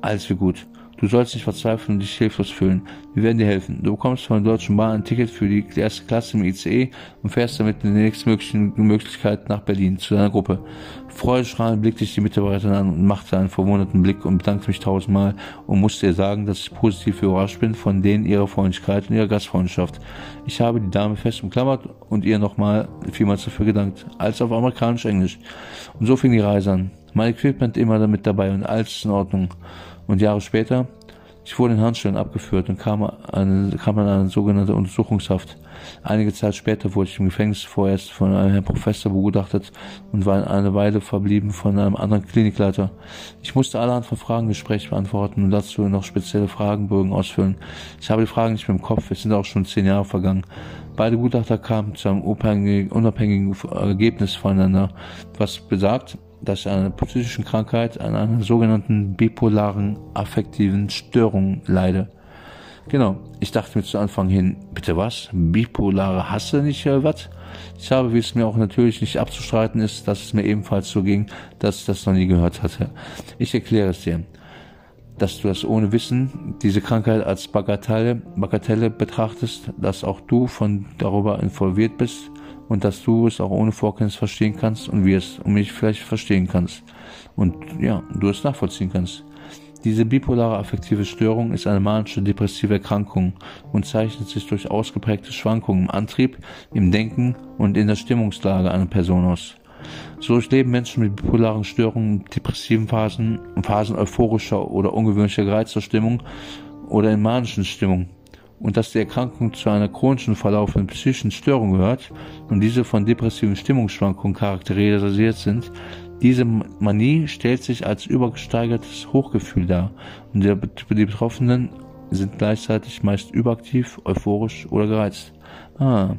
alles wird gut. Du sollst nicht verzweifeln und dich hilflos fühlen. Wir werden dir helfen. Du bekommst von der Deutschen Bahn ein Ticket für die erste Klasse im ICE und fährst damit in der nächstmöglichen Möglichkeit nach Berlin zu deiner Gruppe. Freudestrahlend blickte ich die Mitarbeiterin an und machte einen verwunderten Blick und bedankte mich tausendmal und musste ihr sagen, dass ich positiv überrascht bin von denen ihrer Freundlichkeit und ihrer Gastfreundschaft. Ich habe die Dame fest umklammert und ihr nochmal vielmals dafür gedankt, als auf amerikanisch-englisch. Und so fing die Reise an. Mein Equipment immer damit dabei und alles in Ordnung. Und Jahre später, ich wurde in Handschellen abgeführt und kam, eine, kam an eine sogenannte Untersuchungshaft. Einige Zeit später wurde ich im Gefängnis vorerst von einem Herrn Professor begutachtet und war eine Weile verblieben von einem anderen Klinikleiter. Ich musste allerhand von Fragen Gespräch beantworten und dazu noch spezielle Fragenbögen ausfüllen. Ich habe die Fragen nicht mehr im Kopf, es sind auch schon zehn Jahre vergangen. Beide Gutachter kamen zu einem unabhängigen Ergebnis voneinander, was besagt, dass an einer psychischen Krankheit, an einer sogenannten bipolaren affektiven Störung leide. Genau, ich dachte mir zu Anfang hin, bitte was? Bipolare Hasse nicht äh, was? Ich habe, wie es mir auch natürlich nicht abzustreiten ist, dass es mir ebenfalls so ging, dass ich das noch nie gehört hatte. Ich erkläre es dir, dass du das ohne Wissen, diese Krankheit als Bagatelle, Bagatelle betrachtest, dass auch du von darüber involviert bist und dass du es auch ohne Vorkenntnis verstehen kannst und wir es um mich vielleicht verstehen kannst und ja, du es nachvollziehen kannst. Diese bipolare affektive Störung ist eine manische depressive Erkrankung und zeichnet sich durch ausgeprägte Schwankungen im Antrieb, im Denken und in der Stimmungslage einer Person aus. So durchleben Menschen mit bipolaren Störungen depressiven Phasen, Phasen euphorischer oder ungewöhnlicher gereizter Stimmung oder in manischen Stimmung und dass die Erkrankung zu einer chronischen verlaufenden psychischen Störung gehört und diese von depressiven Stimmungsschwankungen charakterisiert sind, diese Manie stellt sich als übergesteigertes Hochgefühl dar und die Betroffenen sind gleichzeitig meist überaktiv, euphorisch oder gereizt. Ah.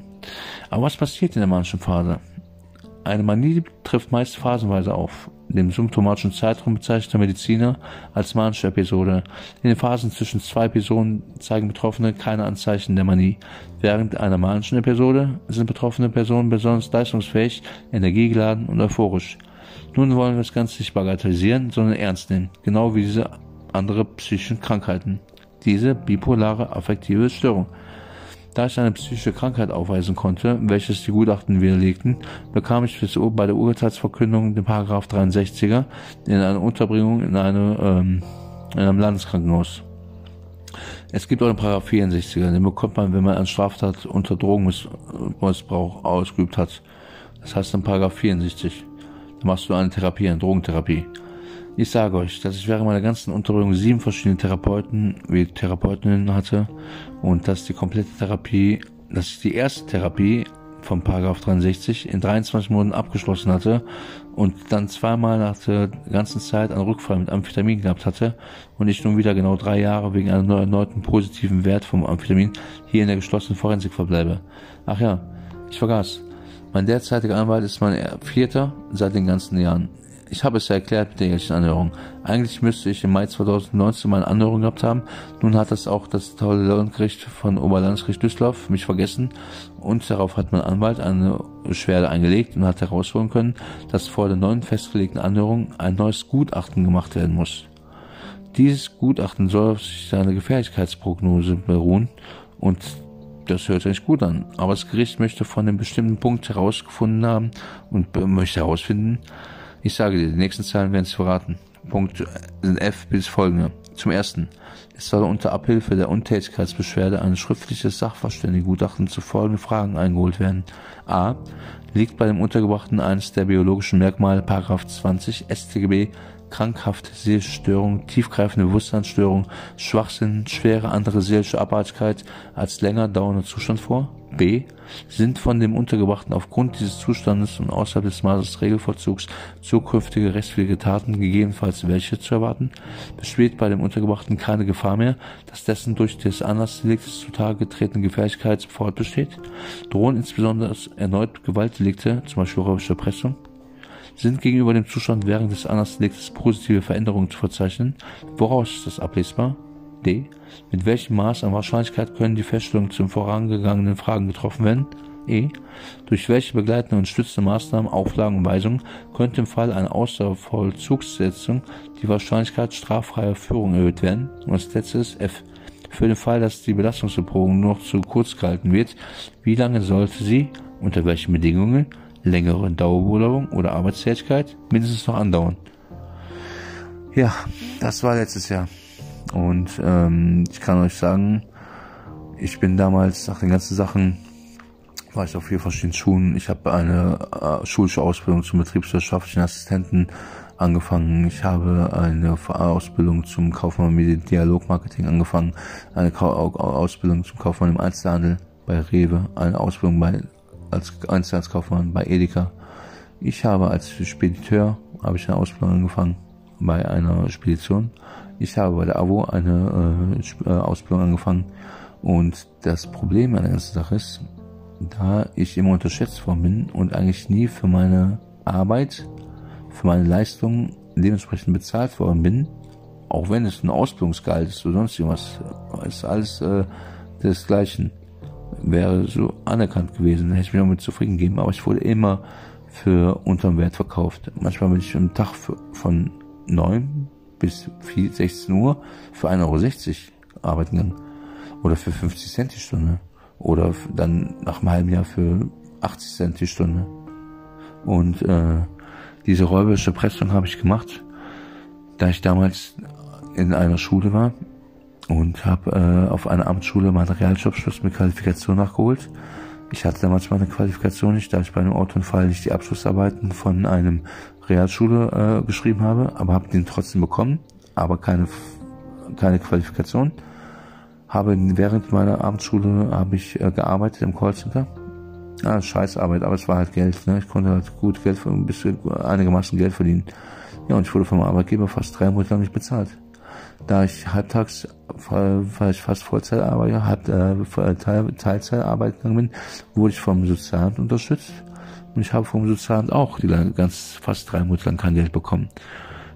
Aber was passiert in der manischen Phase? Eine Manie trifft meist phasenweise auf. Den symptomatischen Zeitraum bezeichnet der Mediziner als manische Episode. In den Phasen zwischen zwei Episoden zeigen Betroffene keine Anzeichen der Manie. Während einer manischen Episode sind betroffene Personen besonders leistungsfähig, energiegeladen und euphorisch. Nun wollen wir das Ganze nicht bagatellisieren, sondern ernst nehmen, genau wie diese andere psychischen Krankheiten. Diese bipolare affektive Störung. Da ich eine psychische Krankheit aufweisen konnte, welches die Gutachten widerlegten, bekam ich bei der Urteilsverkündung den Paragraph 63er in eine Unterbringung in, eine, ähm, in einem Landeskrankenhaus. Es gibt auch den Paragraph 64er, den bekommt man, wenn man eine Straftat unter Drogenmissbrauch ausgeübt hat. Das heißt dann Paragraph 64. Da machst du eine Therapie, eine Drogentherapie. Ich sage euch, dass ich während meiner ganzen Unterbringung sieben verschiedene Therapeuten wie Therapeutinnen hatte und dass die komplette Therapie, dass ich die erste Therapie vom Paragraph 63 in 23 Monaten abgeschlossen hatte und dann zweimal nach der ganzen Zeit einen Rückfall mit Amphetamin gehabt hatte und ich nun wieder genau drei Jahre wegen einem erneuten positiven Wert vom Amphetamin hier in der geschlossenen Forensik verbleibe. Ach ja, ich vergaß. Mein derzeitiger Anwalt ist mein vierter seit den ganzen Jahren. Ich habe es ja erklärt mit der jährlichen Anhörung. Eigentlich müsste ich im Mai 2019 meine Anhörung gehabt haben. Nun hat das auch das tolle Landgericht von Oberlandesgericht Düsseldorf mich vergessen und darauf hat mein Anwalt eine Beschwerde eingelegt und hat herausholen können, dass vor der neuen festgelegten Anhörung ein neues Gutachten gemacht werden muss. Dieses Gutachten soll auf seine Gefährlichkeitsprognose beruhen und das hört sich gut an. Aber das Gericht möchte von einem bestimmten Punkt herausgefunden haben und möchte herausfinden, ich sage dir, die nächsten Zahlen werden es verraten. Punkt sind F bis folgende. Zum ersten. Es soll unter Abhilfe der Untätigkeitsbeschwerde ein schriftliches Sachverständigengutachten zu folgenden Fragen eingeholt werden. A. Liegt bei dem Untergebrachten eines der biologischen Merkmale Paragraph 20 StGB krankhafte Sehstörung, tiefgreifende Bewusstseinsstörung, Schwachsinn, schwere andere seelische Abartigkeit als länger dauernder Zustand vor? B. Sind von dem Untergebrachten aufgrund dieses Zustandes und außerhalb des Maßes des Regelvorzugs zukünftige rechtswidrige Taten, gegebenenfalls welche zu erwarten? Besteht bei dem Untergebrachten keine Gefahr mehr, dass dessen durch des Anlassdeliktes zutage getretene Gefährlichkeit fortbesteht? Drohen insbesondere erneut Gewaltdelikte, zum Beispiel räubische Erpressung? Sind gegenüber dem Zustand während des Anlassdeliktes positive Veränderungen zu verzeichnen. Woraus ist das ablesbar? D. Mit welchem Maß an Wahrscheinlichkeit können die Feststellungen zum vorangegangenen Fragen getroffen werden? E. Durch welche begleitende und stützende Maßnahmen, Auflagen und Weisungen könnte im Fall einer Außervollzugssetzung die Wahrscheinlichkeit straffreier Führung erhöht werden? Und das letzte ist F. Für den Fall, dass die Belastungserprobung noch zu kurz gehalten wird, wie lange sollte sie, unter welchen Bedingungen, längere Dauerbeurlaubung oder Arbeitstätigkeit mindestens noch andauern? Ja, das war letztes Jahr. Und ähm, ich kann euch sagen, ich bin damals nach den ganzen Sachen, war ich auf vier verschiedenen Schulen. Ich habe eine äh, schulische Ausbildung zum betriebswirtschaftlichen Assistenten angefangen. Ich habe eine Ausbildung zum Kaufmann mit Dialogmarketing angefangen, eine Ausbildung zum Kaufmann im Einzelhandel bei Rewe, eine Ausbildung bei, als Einzelhandelskaufmann bei Edeka. Ich habe als Spediteur habe ich eine Ausbildung angefangen bei einer Spedition. Ich habe bei der AWO eine äh, äh, Ausbildung angefangen. Und das Problem an der ganzen Sache ist, da ich immer unterschätzt worden bin und eigentlich nie für meine Arbeit, für meine Leistung dementsprechend bezahlt worden bin, auch wenn es ein Ausbildungsgehalt ist oder sonst irgendwas, ist alles äh, desgleichen, wäre so anerkannt gewesen, hätte ich mich damit zufrieden gegeben, aber ich wurde immer für unterm Wert verkauft. Manchmal bin ich am Tag von neun bis 16 Uhr für 1,60 Euro arbeiten gegangen. Oder für 50 Cent die Stunde. Oder dann nach einem halben Jahr für 80 Cent die Stunde. Und äh, diese räuberische Pressung habe ich gemacht, da ich damals in einer Schule war und habe äh, auf einer Amtsschule meinen Realschulabschluss mit Qualifikation nachgeholt. Ich hatte damals meine Qualifikation nicht, da ich bei einem Autounfall nicht die Abschlussarbeiten von einem Realschule äh, geschrieben habe, aber habe den trotzdem bekommen, aber keine keine Qualifikation. Habe während meiner Abendschule habe ich äh, gearbeitet im Callcenter. Ah, Scheißarbeit, aber es war halt Geld. Ne? Ich konnte halt gut Geld, ein bisschen einigermaßen Geld verdienen. Ja, und ich wurde vom Arbeitgeber fast drei Monate lang nicht bezahlt. Da ich halbtags, weil ich fast Vollzeit arbeite, halb, äh, Teilzeit arbeiten gegangen bin, wurde ich vom Sozialamt unterstützt und ich habe vom Sozialamt auch die ganz fast drei Monate lang kein Geld bekommen.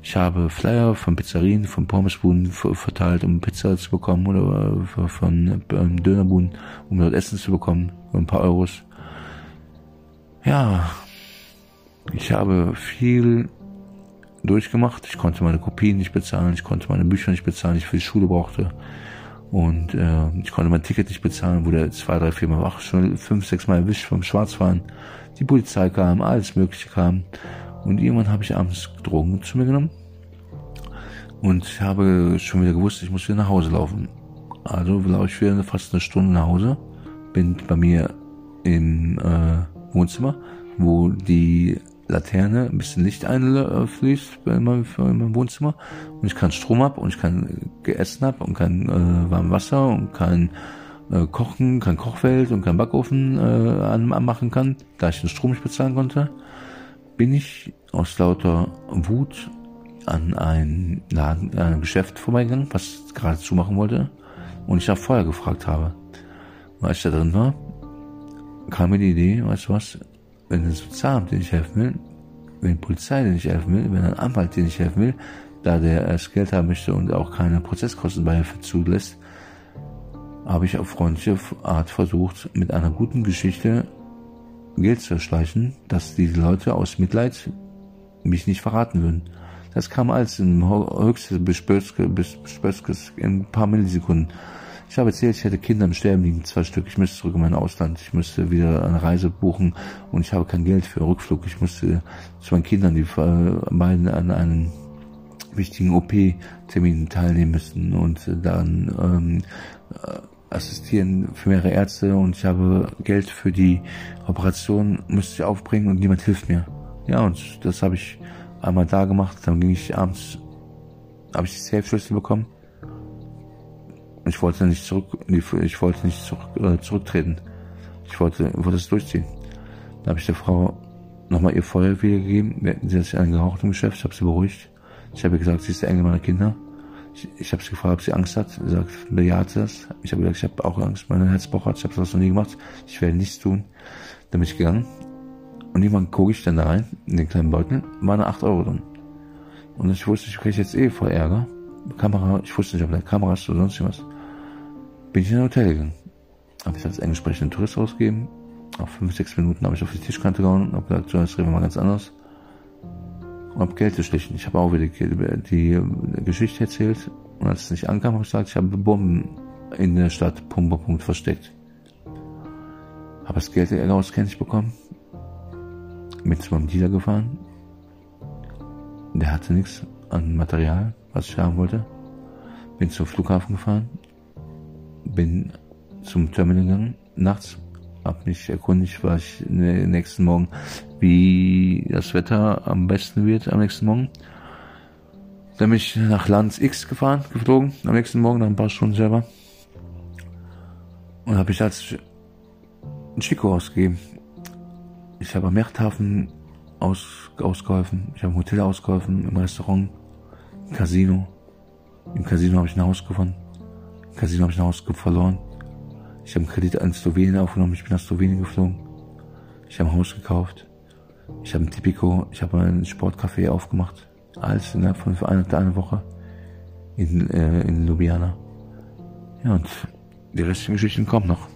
Ich habe Flyer von Pizzerien, von Pommesbuden verteilt, um Pizza zu bekommen oder von ähm, Dönerbuden, um dort Essen zu bekommen, ein paar Euros. Ja, ich habe viel durchgemacht. Ich konnte meine Kopien nicht bezahlen, ich konnte meine Bücher nicht bezahlen, die ich für die Schule brauchte. Und äh, ich konnte mein Ticket nicht bezahlen, wurde zwei, drei, vier Mal wach, schon fünf, sechs Mal erwischt vom Schwarzfahren. Die Polizei kam, alles Mögliche kam. Und irgendwann habe ich abends Drogen zu mir genommen. Und ich habe schon wieder gewusst, ich muss wieder nach Hause laufen. Also laufe ich wieder fast eine Stunde nach Hause. Bin bei mir im äh, Wohnzimmer, wo die Laterne ein bisschen Licht einfließt in meinem, in meinem Wohnzimmer. Und ich kann Strom ab und ich kann Essen ab und kein äh, warmes Wasser und kein äh, kochen, kein Kochfeld und kein Backofen äh, anmachen kann, da ich den Strom nicht bezahlen konnte, bin ich aus lauter Wut an ein Laden, an ein Geschäft vorbeigegangen, was gerade zumachen wollte, und ich nach Feuer gefragt habe. Und als ich da drin war, kam mir die Idee, weißt du was, wenn ein Sozialamt dir nicht helfen will, wenn die Polizei dir nicht helfen will, wenn ein Anwalt dir nicht helfen will, da der erst Geld haben möchte und auch keine Prozesskostenbeihilfe zulässt, habe ich auf freundliche Art versucht, mit einer guten Geschichte Geld zu erschleichen, dass diese Leute aus Mitleid mich nicht verraten würden. Das kam alles in höchste Bespöske, Bespöskes in ein paar Millisekunden. Ich habe erzählt, ich hätte Kinder im Sterben liegen, zwei Stück. Ich müsste zurück in mein Ausland. Ich müsste wieder eine Reise buchen und ich habe kein Geld für Rückflug. Ich musste zu meinen Kindern, die beiden an einem wichtigen OP-Termin teilnehmen müssen und dann ähm, assistieren für mehrere Ärzte und ich habe Geld für die Operation, müsste ich aufbringen und niemand hilft mir. Ja, und das habe ich einmal da gemacht, dann ging ich abends, habe ich die Safe-Schlüssel bekommen. Ich wollte nicht zurück, ich wollte nicht zurück, äh, zurücktreten. Ich wollte, wollte es durchziehen. Dann habe ich der Frau nochmal ihr Feuer wiedergegeben. Sie hat sich einen geraucht im Geschäft, ich habe sie beruhigt. Ich habe gesagt, sie ist der Engel meiner Kinder. Ich, ich habe sie gefragt, ob sie Angst hat. Sie sagt, bejaht das. Ich habe gesagt, ich habe auch Angst, mein Herz pochert. Ich habe das noch nie gemacht. Ich werde nichts tun. Dann bin ich gegangen. Und irgendwann gucke ich dann da rein, in den kleinen Beutel, da 8 Euro drin. Und ich wusste, ich kriege jetzt eh voll Ärger. Kamera, ich wusste nicht, ob da Kamera ist oder sonst was. Bin ich in ein Hotel gegangen. Habe ich als englisch sprechenden Tourist ausgegeben. Auf 5, 6 Minuten habe ich auf die Tischkante gehauen und habe gesagt, so, jetzt reden wir mal ganz anders und habe Geld geschlichen. Ich habe auch wieder die, die, Geschichte erzählt und als es nicht ankam, habe ich gesagt, ich habe Bomben in der Stadt Pumperpunkt versteckt. Habe das Geld auskenntlich bekommen, mit zu meinem Dealer gefahren. Der hatte nichts an Material, was ich haben wollte. Bin zum Flughafen gefahren, bin zum Terminal gegangen, nachts habe mich erkundigt, was ich nächsten Morgen, wie das Wetter am besten wird am nächsten Morgen. Dann bin ich nach Land X gefahren, geflogen, am nächsten Morgen, nach ein paar Stunden selber. Und habe ich als Chico ausgegeben. Ich habe am Yachthafen aus, ausgeholfen, ich habe im Hotel ausgeholfen, im Restaurant, im Casino. Im Casino habe ich ein Haus gewonnen. Casino habe ich ein Haus verloren. Ich habe einen Kredit in Slowenien aufgenommen, ich bin nach Slowenien geflogen. Ich habe ein Haus gekauft. Ich habe ein Tipico, ich habe ein Sportcafé aufgemacht. Alles innerhalb von einer, einer Woche in, äh, in Ljubljana. Ja, und die restlichen Geschichten kommen noch.